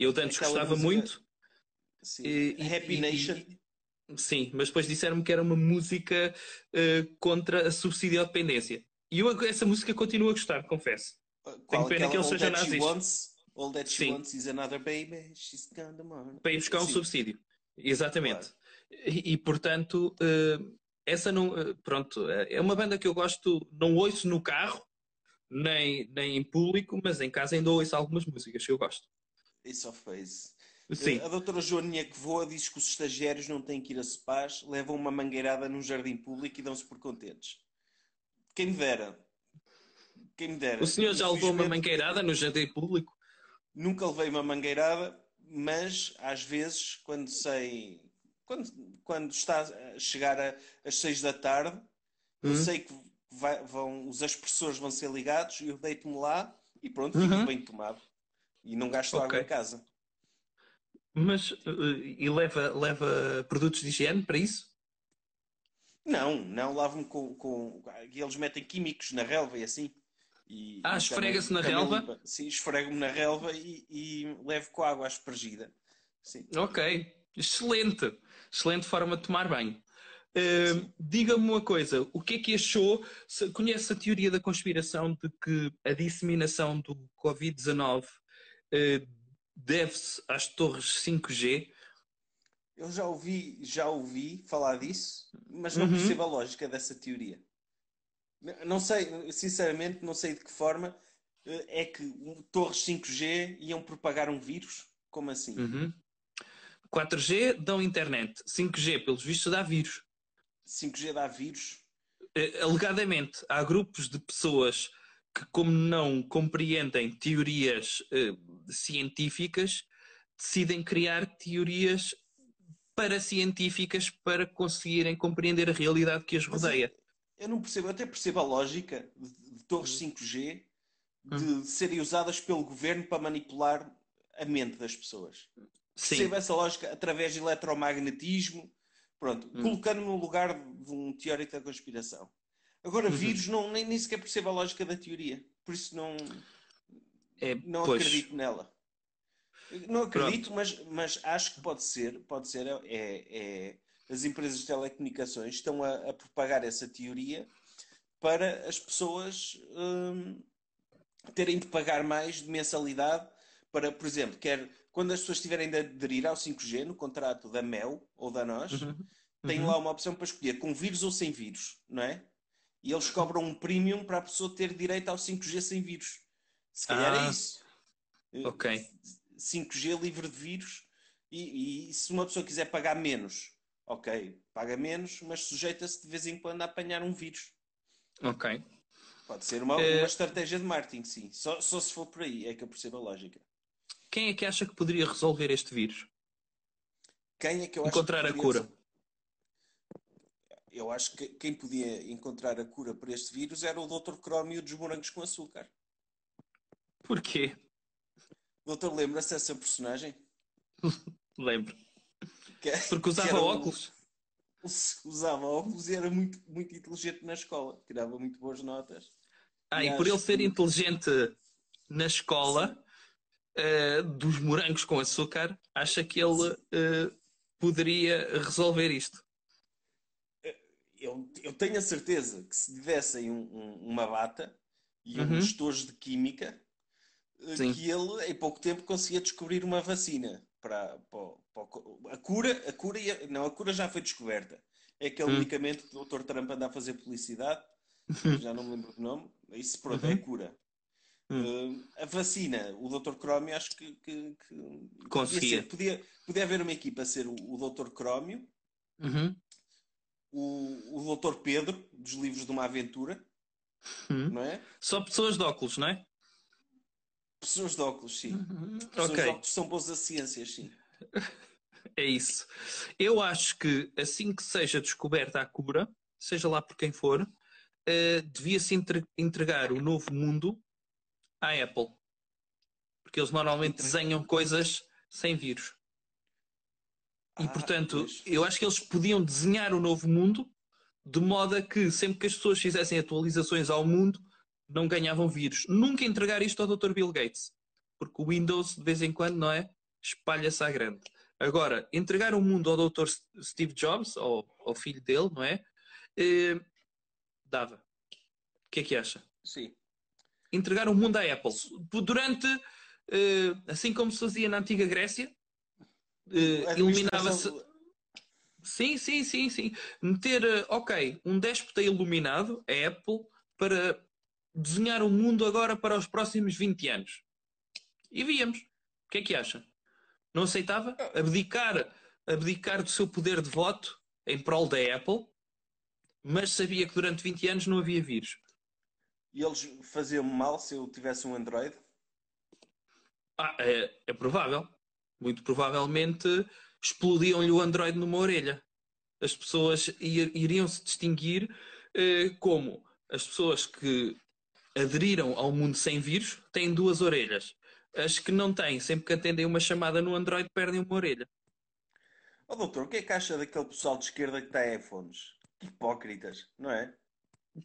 Eu antes Aquela gostava música- muito. Sim. E- e- Happy e- Nation. e- sim, mas depois disseram-me que era uma música uh, contra a subsidiodependência. E eu essa música continuo a gostar, confesso. Qual? pena que Aquela eles All sejam That She nazis. Wants, All That She Sim. Wants is Another Baby, She's Gonna Mourn. Para ir buscar um Sim. subsídio. Exatamente. E, e, portanto, uh, essa não. uh, pronto, é uma banda que eu gosto, não ouço no carro, nem, nem em público, mas em casa ainda ouço algumas músicas que eu gosto. Of Base. Sim. A doutora Joaninha que voa diz que os estagiários não têm que ir a spas, levam uma mangueirada num jardim público e dão-se por contentes. Quem me dera. Quem me dera. O senhor já levou uma mangueirada no jardim público? Nunca levei uma mangueirada, mas às vezes, quando sei. Quando, quando está a chegar a- às seis da tarde, eu Uhum. sei que vai- vão, os aspersores vão ser ligados e eu deito-me lá e pronto, Uhum. fico bem tomado. E não gasto Ok. água em casa. Mas, uh, e leva, leva produtos de higiene para isso? Não, não, lavo-me com, com. Eles metem químicos na relva e assim. E, Ah, esfrega-se na relva? limpa. Sim, esfrego-me na relva e, e levo com água aspergida. Sim. Ok, excelente. Excelente forma de tomar banho. Uh, Diga-me uma coisa, o que é que achou? se- Conhece a teoria da conspiração de que a disseminação do Covid-19 uh, deve-se às torres 5G? Eu já ouvi, já ouvi falar disso, mas não Uhum. percebo a lógica dessa teoria. Não sei, sinceramente, não sei de que forma eh, é que torres 5G iam propagar um vírus. Como assim? Uhum. 4G dão internet, 5G, pelos vistos, dá vírus. 5G dá vírus? Eh, alegadamente, há grupos de pessoas que, como não compreendem teorias eh, científicas, decidem criar teorias paracientíficas para conseguirem compreender a realidade que as rodeia. Eu não percebo, eu até percebo a lógica de, de torres Uhum. 5G de serem usadas pelo governo para manipular a mente das pessoas. Sim, Percebo essa lógica através de eletromagnetismo, pronto, Hum. colocando-me no lugar de um teórico da conspiração. Agora, Uhum. vírus, não, nem, nem sequer percebo a lógica da teoria. Por isso não, é, não pois, acredito nela. Não acredito, mas, mas acho que pode ser, pode ser, é, é- as empresas de telecomunicações estão a, a propagar essa teoria para as pessoas hum, terem de pagar mais de mensalidade para, por exemplo, quer quando as pessoas tiverem de aderir ao 5G no contrato da Mel ou da Nós, Uhum. tem Uhum. lá uma opção para escolher com vírus ou sem vírus, não é? E eles cobram um premium para a pessoa ter direito ao 5G sem vírus. Se calhar Ah, é isso. Eh, ok. 5G livre de vírus e, e se uma pessoa quiser pagar menos, ok, paga menos, mas sujeita-se de vez em quando a apanhar um vírus. Ok. Pode ser uma, Eh, uma estratégia de marketing, sim. Só, só se for por aí é que eu percebo a lógica. Quem é que acha que poderia resolver este vírus? Quem é que eu acho Encontrar que a cura. Eu acho que quem podia encontrar a cura para este vírus era o Dr. Crómio dos morangos com açúcar. Porquê? Doutor, lembra-se dessa personagem? Lembro. Que, Porque que usava era um- óculos. Usava óculos e era muito, muito inteligente na escola. Tirava muito boas notas. Ah, E e por ele ser que- inteligente na escola eh, dos morangos com açúcar, acha que ele eh, poderia resolver isto. Eu, eu tenho a certeza que se lhe dessem um- um- uma bata e Uhum. uns tojos de química, eh, Sim. que ele em pouco tempo conseguia descobrir uma vacina para, para, para a cura. A cura não, a cura já foi descoberta. É aquele Hum. medicamento que o Dr. Trump anda a fazer publicidade, já não me lembro do nome. Isso pronto, é Uhum. a cura. Eh, a vacina, o Dr. Crómio, acho que, que- que podia, Conseguia. ser- podia, podia haver uma equipa a ser o, o Dr. Crómio, Uhum. O, o Dr. Pedro, dos livros de uma aventura, Uhum. não é? Só pessoas de óculos, não é? Pessoas de óculos, sim. Pessoas de Ok, óculos são boas a ciências, sim. é isso. Eu acho que assim que seja descoberta a cura, seja lá por quem for, eh, devia-se entre- entregar o novo mundo à Apple. Porque eles normalmente desenham coisas sem vírus. E Ah, portanto, pois. eu acho que eles podiam desenhar o novo mundo de modo a que sempre que as pessoas fizessem atualizações ao mundo, não ganhavam vírus. Nunca entregar isto ao Dr. Bill Gates. Porque o Windows, de vez em quando, não é? Espalha-se à grande. Agora, entregar o mundo ao Dr. Steve Jobs, ao, ao filho dele, não é? Eh, dava. O que é que acha? Sim. entregar o mundo à Apple. Durante, eh, assim como se fazia na antiga Grécia, A iluminava-se. Sim, sim, sim, sim. Meter, eh, ok, um déspota iluminado, a Apple, para desenhar o mundo agora para os próximos 20 anos. E víamos. O que é que acha? Não aceitava? Abdicar, abdicar do seu poder de voto em prol da Apple, mas sabia que durante 20 anos não havia vírus. E eles faziam-me mal se eu tivesse um Android? Ah, é, é provável. Muito provavelmente explodiam-lhe o Android numa orelha. As pessoas ir- iriam se distinguir eh, como as pessoas que aderiram ao mundo sem vírus têm duas orelhas. As que não têm, sempre que atendem uma chamada no Android, perdem uma orelha. Ó doutor, o que é que acha daquele pessoal de esquerda que tem iPhones? Que hipócritas, não é?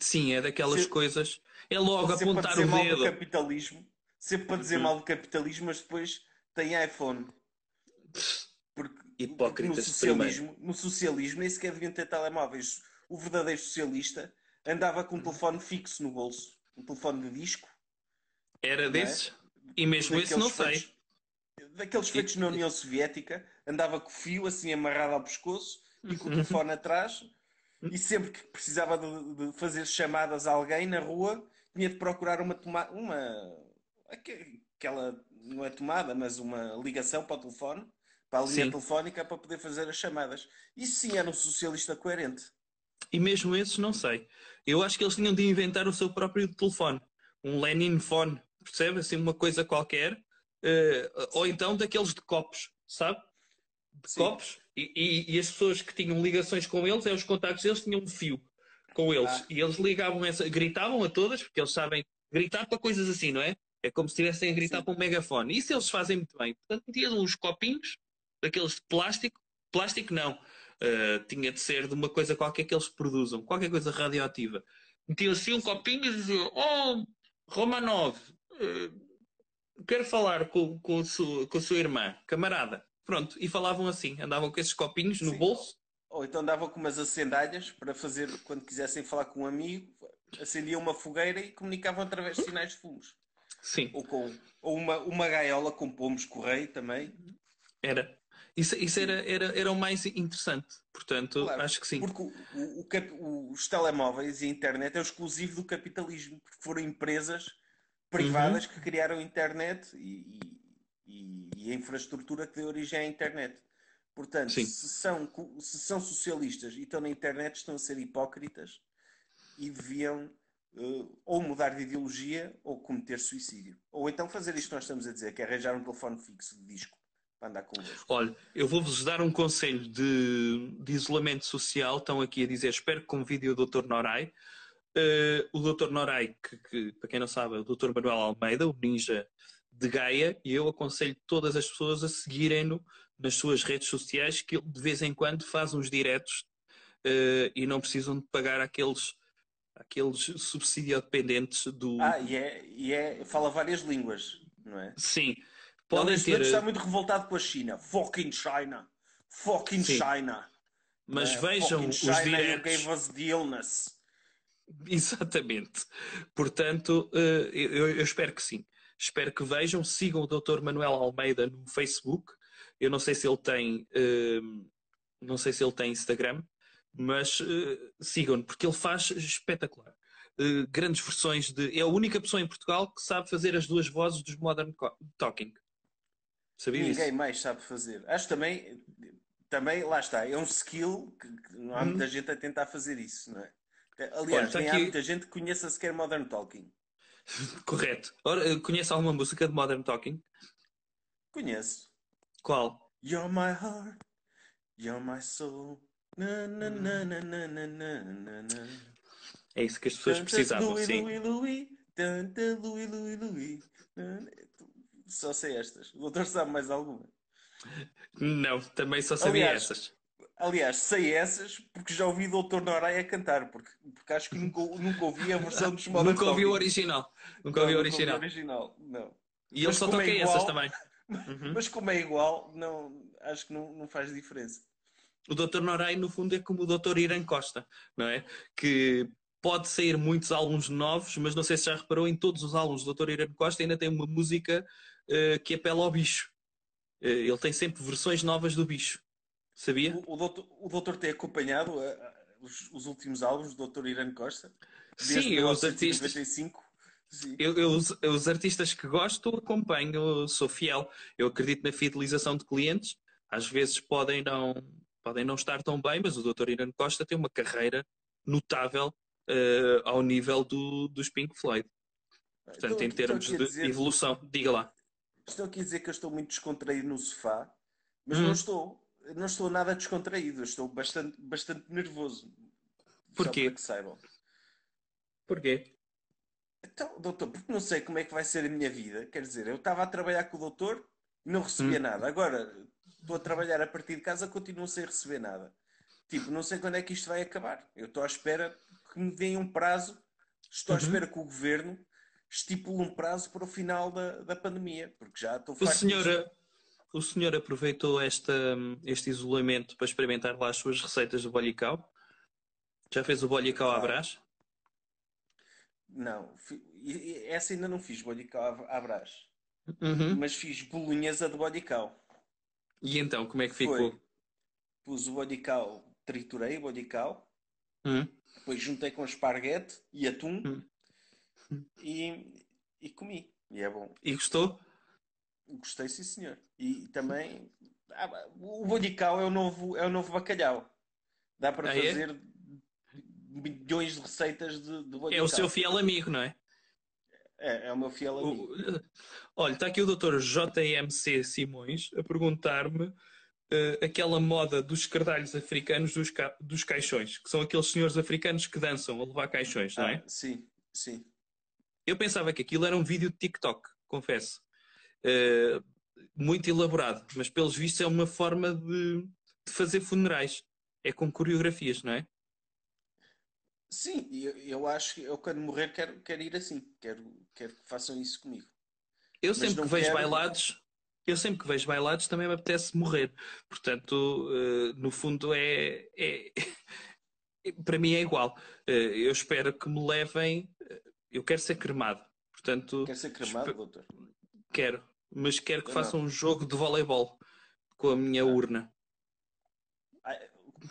Sim, é daquelas Se- coisas. É logo Sempre para apontar dizer o mal do dedo. capitalismo. Sempre para dizer Uhum. mal do capitalismo, mas depois tem iPhone. Porque, Hipócritas no socialismo, no socialismo nem sequer deviam ter telemóveis. O verdadeiro socialista andava Uhum. com um telefone fixo no bolso. Um telefone de disco. Era é? desses? E mesmo esse não sei. feitos- Daqueles feitos na União Soviética, andava com o fio assim amarrado ao pescoço e com o Uhum. telefone atrás. E sempre que precisava de, de fazer chamadas a alguém na rua, tinha de procurar uma tomada. Uma. aque- Aquela. Não é tomada, mas uma ligação para o telefone, para a linha Sim. telefónica, para poder fazer as chamadas. Isso sim era um socialista coerente. E mesmo esses, não sei. Eu acho que eles tinham de inventar o seu próprio telefone. Um Lenin phone, percebe? Assim, uma coisa qualquer. Eh, ou então daqueles de copos, sabe? De Sim. copos. E, e- e as pessoas que tinham ligações com eles, é os contactos deles, tinham um fio com eles. Ah. E eles ligavam essa, gritavam a todas, porque eles sabem gritar para coisas assim, não é? É como se estivessem a gritar Sim. para um megafone. Isso eles fazem muito bem. Portanto, metiam uns copinhos, daqueles de plástico. Plástico não. Uh, tinha de ser de uma coisa qualquer que eles produzam, qualquer coisa radioativa. Metiam assim um copinho e diziam: Oh, Romanov, uh, quero falar com, com, a sua, com a sua irmã, camarada. Pronto, e falavam assim, andavam com esses copinhos no Sim. bolso. Ou então andavam com umas acendalhas para fazer, quando quisessem falar com um amigo, acendiam uma fogueira e comunicavam através de sinais de fumos. Sim, Ou com ou uma, uma gaiola com pomos correio também. era. Isso, isso era, era, era o mais interessante. Portanto, Claro, acho que sim. Porque o- o- o os telemóveis e a internet é o exclusivo do capitalismo, porque foram empresas privadas Uhum. que criaram a internet e, e- e a infraestrutura que deu origem à internet. Portanto, Sim. se são, se são socialistas e estão na internet, estão a ser hipócritas e deviam eh, ou mudar de ideologia ou cometer suicídio. Ou então fazer isto que nós estamos a dizer, que é arranjar um telefone fixo de disco andar convosco. Olha, eu vou-vos dar um conselho de, de isolamento social. Estão aqui a dizer, espero que convidem o Dr. Norai. Eh, o Dr. Norai, que, que, para quem não sabe, é o Dr. Manuel Almeida, o ninja de Gaia, e eu aconselho todas as pessoas a seguirem-no nas suas redes sociais, que ele de vez em quando faz uns diretos eh, e não precisam de pagar aqueles, aqueles subsidiodependentes do. Ah, e é, e é fala várias línguas, não é? Sim, Podem neste ter. está muito revoltado com a China. Fucking China. Fucking Sim. China. Mas é? vejam os China, diretos. gave us the illness. Exatamente. Portanto, eh, eu, espero que sim. Espero que vejam, sigam o Dr. Manuel Almeida no Facebook. Eu não sei se ele tem, eh, não sei se ele tem Instagram, mas eh, sigam-no, porque ele faz espetacular. Eh, grandes versões de. É a única pessoa em Portugal que sabe fazer as duas vozes dos Modern Talking. Sabia Ninguém isso? mais sabe fazer. Acho também, também, lá está, é um skill que, que não há uhum. muita gente a tentar fazer isso, não é? Aliás, tá nem aqui... há muita gente que conheça sequer Modern Talking. Correto. Ora, eh, conhece alguma música de Modern Talking? Conheço. Qual? You're my heart, you're my soul. Na, na, na, hum. na, na, na, na, na. É isso que as pessoas precisavam, Louis, sim. Louis, Louis. Tanta Louis, Louis, Louis. Só sei estas. O doutor sabe mais alguma. Não, também só sabia Aliás, essas. Aliás, sei essas porque já ouvi o Dr. Norai a cantar, porque, porque acho que nunca, nunca ouvi a versão dos Modern Nunca ouvi o original. Nunca Não, ouvi o original. original, não. E ele Mas só como toca é essas igual- também. Uhum. Mas como é igual, não, acho que não, não faz diferença. O Dr. Norai, no fundo, é como o Dr. Irã Costa, não é? Que pode sair muitos álbuns novos, mas não sei se já reparou, em todos os álbuns do Dr. Irã Costa ainda tem uma música eh, que apela ao bicho. Eh, ele tem sempre versões novas do bicho. Sabia? O, o, doutor, o doutor tem acompanhado a- a- os, os últimos álbuns do Dr. Irã Costa? Sim, eu, os artistas. 1995? Sim. Eu, eu- os, os artistas que gosto acompanho, sou fiel. Eu acredito na fidelização de clientes. Às vezes podem não, podem não estar tão bem, mas o Dr. Irã Costa tem uma carreira notável eh, ao nível do, dos Pink Floyd. Portanto, Estou em termos a de dizer- evolução, diga lá. Estou aqui a dizer que eu estou muito descontraído no sofá, mas Hum. não estou. Não estou nada descontraído, estou bastante, bastante nervoso. Porquê? Só para que saibam. Porquê? Então, doutor, porque não sei como é que vai ser a minha vida. Quer dizer, eu estava a trabalhar com o doutor e não recebia Hum. nada. Agora, estou a trabalhar a partir de casa, continuo sem receber nada. Tipo, não sei quando é que isto vai acabar. Eu estou à espera que me deem um prazo. Estou à Uhum. espera que o governo estipule um prazo para o final da, da pandemia, porque já estou O farto senhor, disto. o senhor aproveitou esta, este isolamento para experimentar lá as suas receitas de bolicau? Já fez o bolicau à brás? Não, essa ainda não fiz bolicau à brás, Uhum. mas fiz bolonhesa de bolicau. E então, como é que Foi. ficou? Pus o bolicau, triturei o bolicau, Hum? depois juntei com esparguete e atum Hum. E, e comi. E é bom. E gostou? Gostei, sim, senhor. E também ah, o bolicau é o novo, é o novo bacalhau. Dá para Ah, é? fazer milhões de receitas de, de bolicau. É o seu fiel amigo, não é? É, é o meu fiel amigo. O- Olha, está aqui o Dr. JMC Simões a perguntar-me eh, aquela moda dos escardalhos africanos dos, ca- dos caixões, que são aqueles senhores africanos que dançam a levar caixões, não é? Ah, sim, sim. Eu pensava que aquilo era um vídeo de TikTok, confesso. Eh, muito elaborado, mas pelos vistos é uma forma de, de fazer funerais. É com coreografias, não é? Sim, eu, eu acho que eu quando morrer quero, quero ir assim. Quero, quero que façam isso comigo. Eu Mas sempre que vejo quero- bailados, eu sempre que vejo bailados também me apetece morrer. Portanto, eh, no fundo é, é, Para mim é igual. Eh, Eu espero que me levem. Eu quero ser cremado. Portanto, Quer ser cremado, doutor? quero. Mas quero que Eu façam não. um jogo de voleibol com a minha Ah. urna. Ah,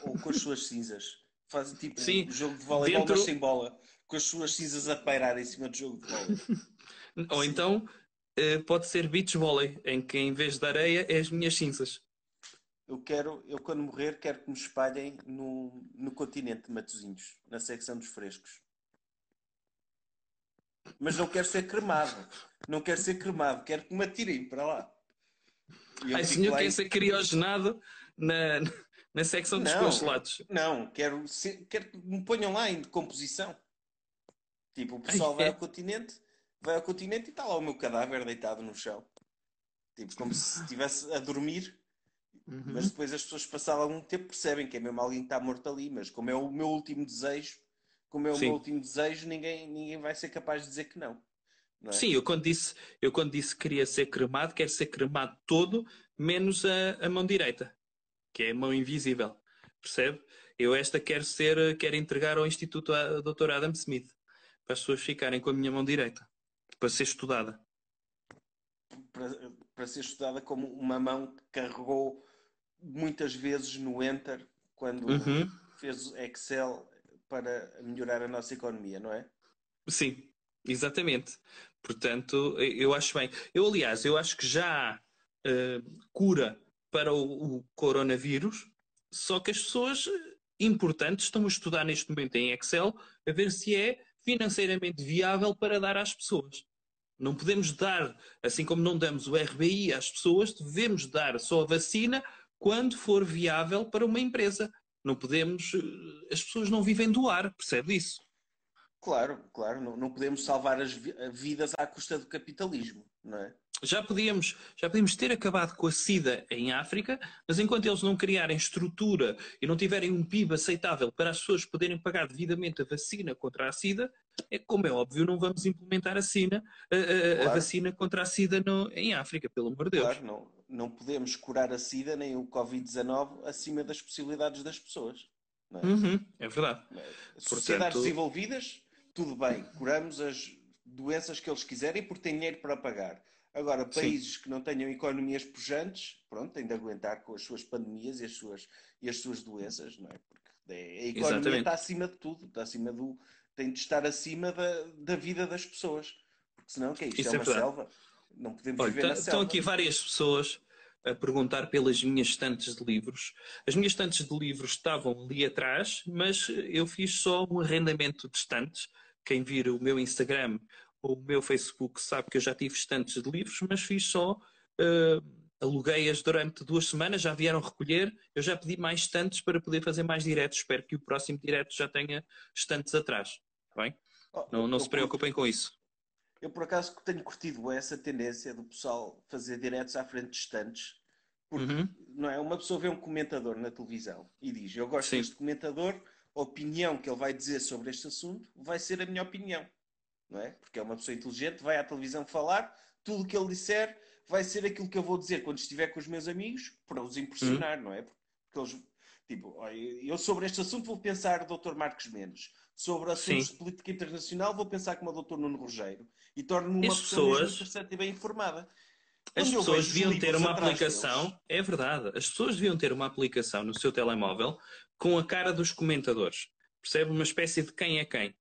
Ou com as suas cinzas. Faz tipo Sim, um jogo de voleibol, dentro- mas sem bola. Com as suas cinzas a pairar em cima do jogo de bola. Ou Sim. então eh, pode ser beach volley, em que em vez de areia é as minhas cinzas. Eu quero, eu quando morrer, quero que me espalhem no, no continente de Matosinhos, na secção dos frescos. Mas não quero ser cremado. Não quero ser cremado, quero que me atirem para lá. Ai, senhor, lá quer ser criogenado na, na secção dos Não. congelados. Não, quero, ser- quero que me ponham lá em decomposição. Tipo, o pessoal Ai, vai é? ao continente, vai ao continente e está lá o meu cadáver deitado no chão. Tipo, como se estivesse a dormir, Uhum. mas depois as pessoas passado algum tempo percebem que é mesmo alguém que está morto ali, mas como é o meu último desejo, como é o Sim. meu último desejo, ninguém, ninguém vai ser capaz de dizer que não. não é? Sim, eu quando, disse, eu quando disse que queria ser cremado, quero ser cremado todo, menos a, a mão direita, que é a mão invisível. Percebe? Eu esta quero ser, quero entregar ao Instituto a- Dr. Adam Smith, para as pessoas ficarem com a minha mão direita, para ser estudada. Para, para ser estudada como uma mão que carregou muitas vezes no Enter quando Uhum. fez Excel para melhorar a nossa economia, não é? Sim, exatamente. Portanto, eu acho bem. Eu, aliás, eu acho que já há eh, cura para o, o coronavírus, só que as pessoas eh, importantes estão a estudar neste momento em Excel a ver se é financeiramente viável para dar às pessoas. Não podemos dar, assim como não damos o RBI às pessoas, devemos dar só a vacina quando for viável para uma empresa. Não podemos, eh, as pessoas não vivem do ar, percebe isso? Claro, claro, não, não podemos salvar as vi- vidas à custa do capitalismo, não é? Já podíamos, já podíamos ter acabado com a SIDA em África, mas enquanto eles não criarem estrutura e não tiverem um PIB aceitável para as pessoas poderem pagar devidamente a vacina contra a SIDA, é como é óbvio, não vamos implementar a, sina, a, a- a Claro. vacina contra a SIDA no- em África, pelo amor de Deus. Claro, não, não podemos curar a SIDA nem o Covid-19 acima das possibilidades das pessoas. Não é? Uhum, é verdade. Sociedades Portanto- desenvolvidas, tudo bem, curamos as doenças que eles quiserem porque têm dinheiro para pagar. Agora, Sim. países que não tenham economias pujantes, pronto, têm de aguentar com as suas pandemias e as suas, e as suas doenças, não é? Porque é- a economia Exatamente. está acima de tudo, está acima do, tem de estar acima da, da vida das pessoas. Porque senão, o que é isto? Isso é é uma verdade. selva? Não podemos Olha, viver tá- na estão selva. aqui várias pessoas a perguntar pelas minhas estantes de livros. As minhas estantes de livros estavam ali atrás, mas eu fiz só um arrendamento de estantes. Quem vir o meu Instagram ou o meu Facebook sabe que eu já tive estantes de livros, mas fiz só eh, aluguei-as durante duas semanas, já vieram recolher. Eu já pedi mais estantes para poder fazer mais diretos. Espero que o próximo direto já tenha estantes atrás. Está bem? Oh, Não, não se preocupem com isso. Eu, por acaso, tenho curtido essa tendência do pessoal fazer diretos à frente de estantes. Porque, Uhum. não é? Uma pessoa vê um comentador na televisão e diz: Eu gosto Sim. deste comentador, a opinião que ele vai dizer sobre este assunto vai ser a minha opinião. Não é? Porque é uma pessoa inteligente, vai à televisão falar, tudo o que ele disser vai ser aquilo que eu vou dizer quando estiver com os meus amigos para os impressionar, não é? Porque eles, tipo, olha, eu sobre este assunto vou pensar Dr. Marcos Mendes. Sobre assuntos Sim. de política internacional vou pensar como o Dr. Nuno Rogério. E torno-me uma As pessoa mesmo pessoas- interessante e bem informada. As Quando pessoas deviam ter uma aplicação, deles- é verdade, as pessoas deviam ter uma aplicação no seu telemóvel com a cara dos comentadores. Percebe? Uma espécie de quem é quem.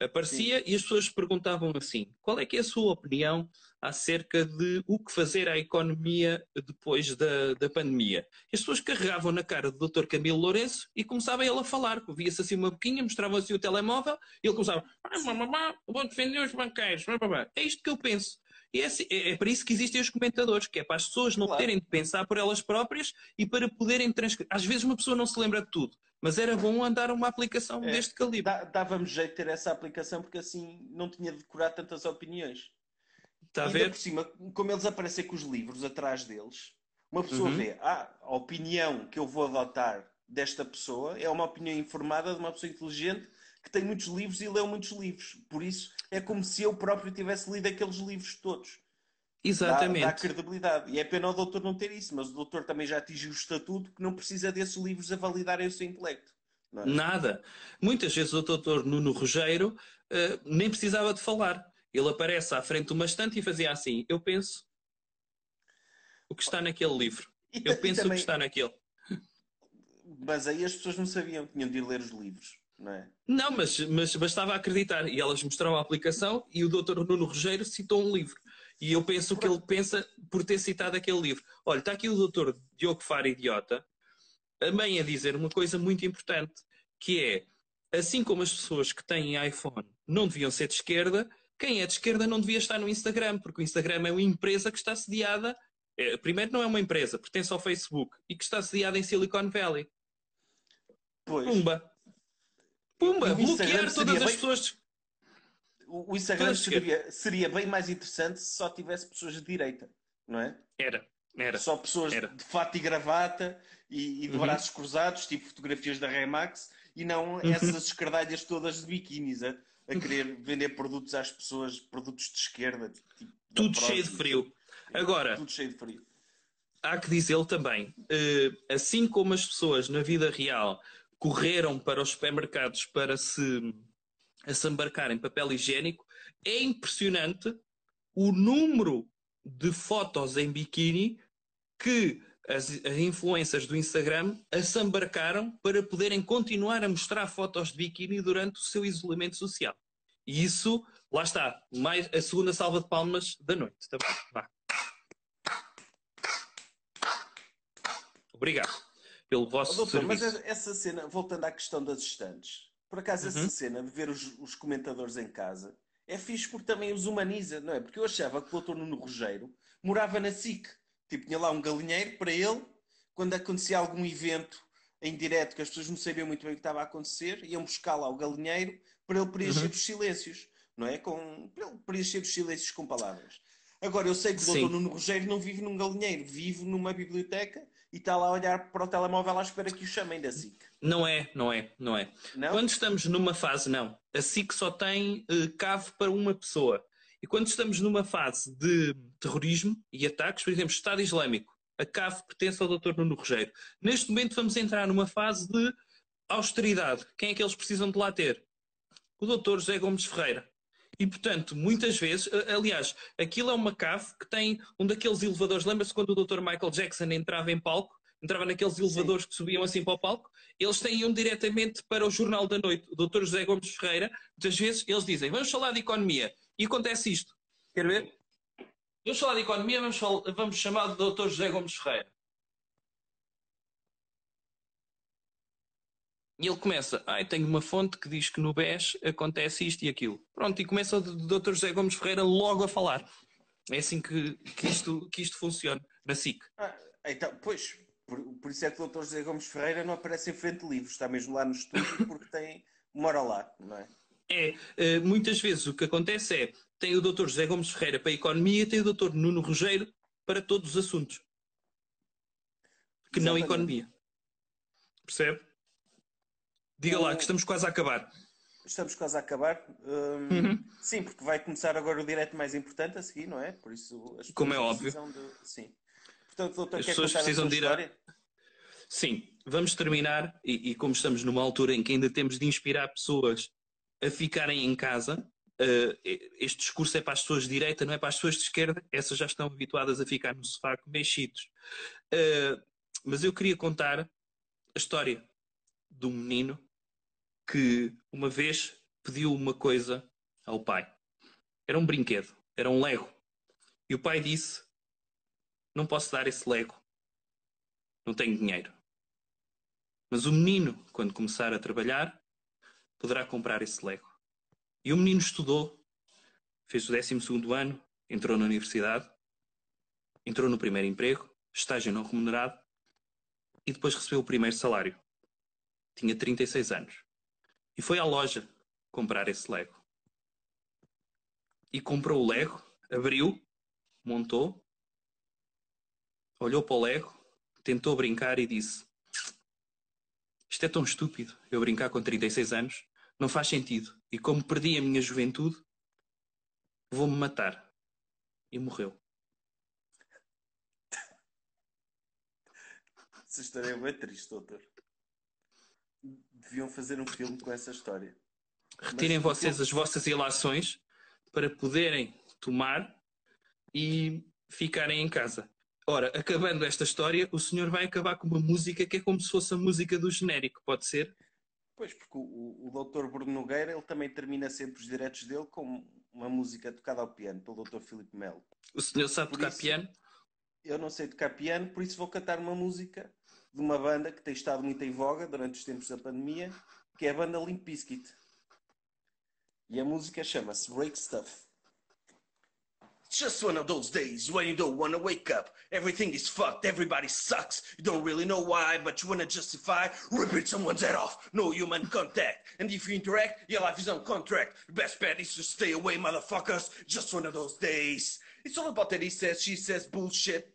Aparecia e as pessoas perguntavam assim: qual é que é a sua opinião acerca de o que fazer à economia depois da, da pandemia? As pessoas carregavam na cara do Dr. Camilo Lourenço e começava ele a falar. Via-se assim uma boquinha, mostrava assim o telemóvel e ele começava: "Ah, mamamá, vou defender os banqueiros. mamamá." É isto que eu penso. E é, assim- é, é para isso que existem os comentadores, que é para as pessoas não Claro. terem de pensar por elas próprias e para poderem transcrever. Às vezes uma pessoa não se lembra de tudo, mas era bom andar uma aplicação É. deste calibre. Dá- Dava-me jeito de ter essa aplicação porque assim não tinha de decorar tantas opiniões. Está a ver? por cima, como eles aparecem com os livros atrás deles, uma pessoa Uhum. vê, ah, a opinião que eu vou adotar desta pessoa é uma opinião informada de uma pessoa inteligente que tem muitos livros e leu muitos livros. Por isso, é como se eu próprio tivesse lido aqueles livros todos. Dá, Exatamente. dá credibilidade. E é pena o doutor não ter isso, mas o doutor também já atingiu o estatuto que não precisa desses livros a validarem o seu intelecto. é? Nada. Muitas vezes o doutor Nuno Rogério eh, nem precisava de falar. Ele aparece à frente de uma estante e fazia assim: Eu penso o que está naquele livro. E Eu penso o também- que está naquele. Mas aí as pessoas não sabiam, tinham de ir ler os livros, não é? Não, mas, mas bastava acreditar. E elas mostraram a aplicação e o doutor Nuno Rogério citou um livro. E eu penso o que ele pensa por ter citado aquele livro. Olha, está aqui o doutor Diogo Faro Idiota também a dizer uma coisa muito importante, que é, assim como as pessoas que têm iPhone não deviam ser de esquerda, quem é de esquerda não devia estar no Instagram, porque o Instagram é uma empresa que está sediada, eh, primeiro não é uma empresa, pertence ao Facebook, e que está sediada em Silicon Valley. Pois, Pumba! Pumba! O Instagram Bloquear todas seria as bem- pessoas... o, Instagram seria, seria bem mais interessante se só tivesse pessoas de direita, não é? Era, era. Só pessoas Era. de fato e gravata e, e de Uhum. braços cruzados, tipo fotografias da Remax, e não Uhum. essas escardalhas todas de biquínis a, a querer vender produtos às pessoas, produtos de esquerda. Tipo, Tudo Prozis. cheio de frio. Agora, Tudo cheio de frio. há que dizê-lo também, eh, assim como as pessoas na vida real correram para os supermercados para se assambarcarem papel higiênico, é impressionante o número de fotos em biquíni que as, as influências do Instagram assambarcaram para poderem continuar a mostrar fotos de biquíni durante o seu isolamento social. E isso, lá está, mais a segunda salva de palmas da noite. Também. Vá. Obrigado pelo Oh, vosso doutor, mas serviço. essa cena, voltando à questão das estantes, por acaso Uhum. essa cena de ver os, os comentadores em casa é fixe porque também os humaniza, não é? Porque eu achava que o doutor Nuno Rogério morava na SIC. Tipo, tinha lá um galinheiro para ele, quando acontecia algum evento em direto que as pessoas não sabiam muito bem o que estava a acontecer, iam buscar lá o galinheiro para ele preencher Uhum. os silêncios, não é? Com, para ele preencher os silêncios com palavras. Agora, eu sei que o doutor Nuno Rogério não vive num galinheiro, vive numa biblioteca e está lá a olhar para o telemóvel à espera que o chamem da SIC. Não é, não é, não é. Não? Quando estamos numa fase, não. A SIC só tem eh, cave para uma pessoa. E quando estamos numa fase de terrorismo e ataques, por exemplo, Estado Islâmico, a cave pertence ao Dr. Nuno Rogério. Neste momento vamos entrar numa fase de austeridade. Quem é que eles precisam de lá ter? O Dr. José Gomes Ferreira. E, portanto, muitas vezes, aliás, aquilo é uma cave que tem um daqueles elevadores. Lembra-se quando o Dr. Michael Jackson entrava em palco? Entrava naqueles elevadores que subiam assim para o palco? Eles têm iam diretamente para o Jornal da Noite. O Dr. José Gomes Ferreira, muitas vezes, eles dizem: vamos falar de economia. E acontece isto. Quer ver? Vamos falar de economia, vamos, fal- vamos chamar do Dr. José Gomes Ferreira. E ele começa, ai, tenho uma fonte que diz que no BES acontece isto e aquilo. Pronto, e começa o Dr. José Gomes Ferreira logo a falar. É assim que, que, isto, que isto funciona, na SIC. Ah, então, pois, por, por isso é que o Dr. José Gomes Ferreira não aparece em frente de livros, está mesmo lá no estúdio porque tem, mora lá, não é? É, eh, muitas vezes o que acontece é, tem o Dr. José Gomes Ferreira para a economia e tem o Dr. Nuno Rogério para todos os assuntos. Que não Exatamente. economia. Percebe? Diga lá, que estamos quase a acabar. Estamos quase a acabar. Hum, Uhum. Sim, porque vai começar agora o direto mais importante a seguir, não é? Por isso as Como é óbvio. De... Sim. Portanto, doutor, As pessoas precisam de ir a-? Sim, vamos terminar, e, e como estamos numa altura em que ainda temos de inspirar pessoas a ficarem em casa, eh, este discurso é para as pessoas de direita, não é para as pessoas de esquerda, essas já estão habituadas a ficar no sofá com mexidos. Eh, mas eu queria contar a história de um menino que uma vez pediu uma coisa ao pai. Era um brinquedo, era um Lego. E o pai disse: Não posso dar esse Lego, não tenho dinheiro. Mas o menino, quando começar a trabalhar, poderá comprar esse Lego. E o menino estudou, fez o 12 ano, entrou na universidade, entrou no primeiro emprego, estágio não remunerado, e depois recebeu o primeiro salário. Tinha 36 anos. E foi à loja comprar esse Lego. E comprou o Lego, abriu, montou, olhou para o Lego, tentou brincar e disse: Isto é tão estúpido, eu brincar com 36 anos, não faz sentido. E como perdi a minha juventude, vou-me matar. E morreu. Essa história é bem triste, doutor. Deviam fazer um filme com essa história. Retirem Mas- vocês as vossas ilações para poderem tomar e ficarem em casa. Ora, acabando esta história, o senhor vai acabar com uma música que é como se fosse a música do genérico, pode ser? Pois, porque o, o, Dr. Bruno Nogueira ele também termina sempre os diretos dele com uma música tocada ao piano pelo Dr. Filipe Melo. O senhor sabe Por tocar isso- piano? Eu não sei tocar piano, por isso vou cantar uma música de uma banda que tem estado muito em voga durante os tempos da pandemia, que é a banda Limp Bizkit. E a música chama-se Break Stuff. It's just one of those days when you don't want to wake up. Everything is fucked, everybody sucks. You don't really know why, but you want to justify ripping someone's head off. No human contact. And if you interact, your life is on contract. The best bet is to stay away, motherfuckers. Just one of those days. It's all about that he says, she says bullshit.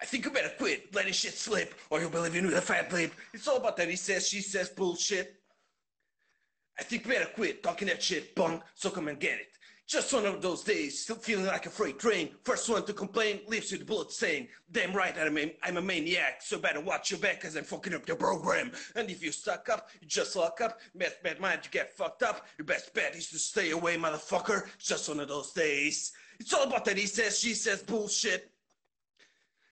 I think you better quit letting shit slip, or you'll be living with a fat lip. It's all about that he says, she says bullshit. I think you better quit talking that shit, punk, so come and get it. Just one of those days, still feeling like a freight train. First one to complain, leaves with blood stain. Damn right, I'm a, I'm a maniac, so better watch your back as I'm fucking up the program. And if you suck up, you just lock up. Best bad mind, you get fucked up. Your best bet is to stay away, motherfucker. Just one of those days. It's all about that he says, she says bullshit.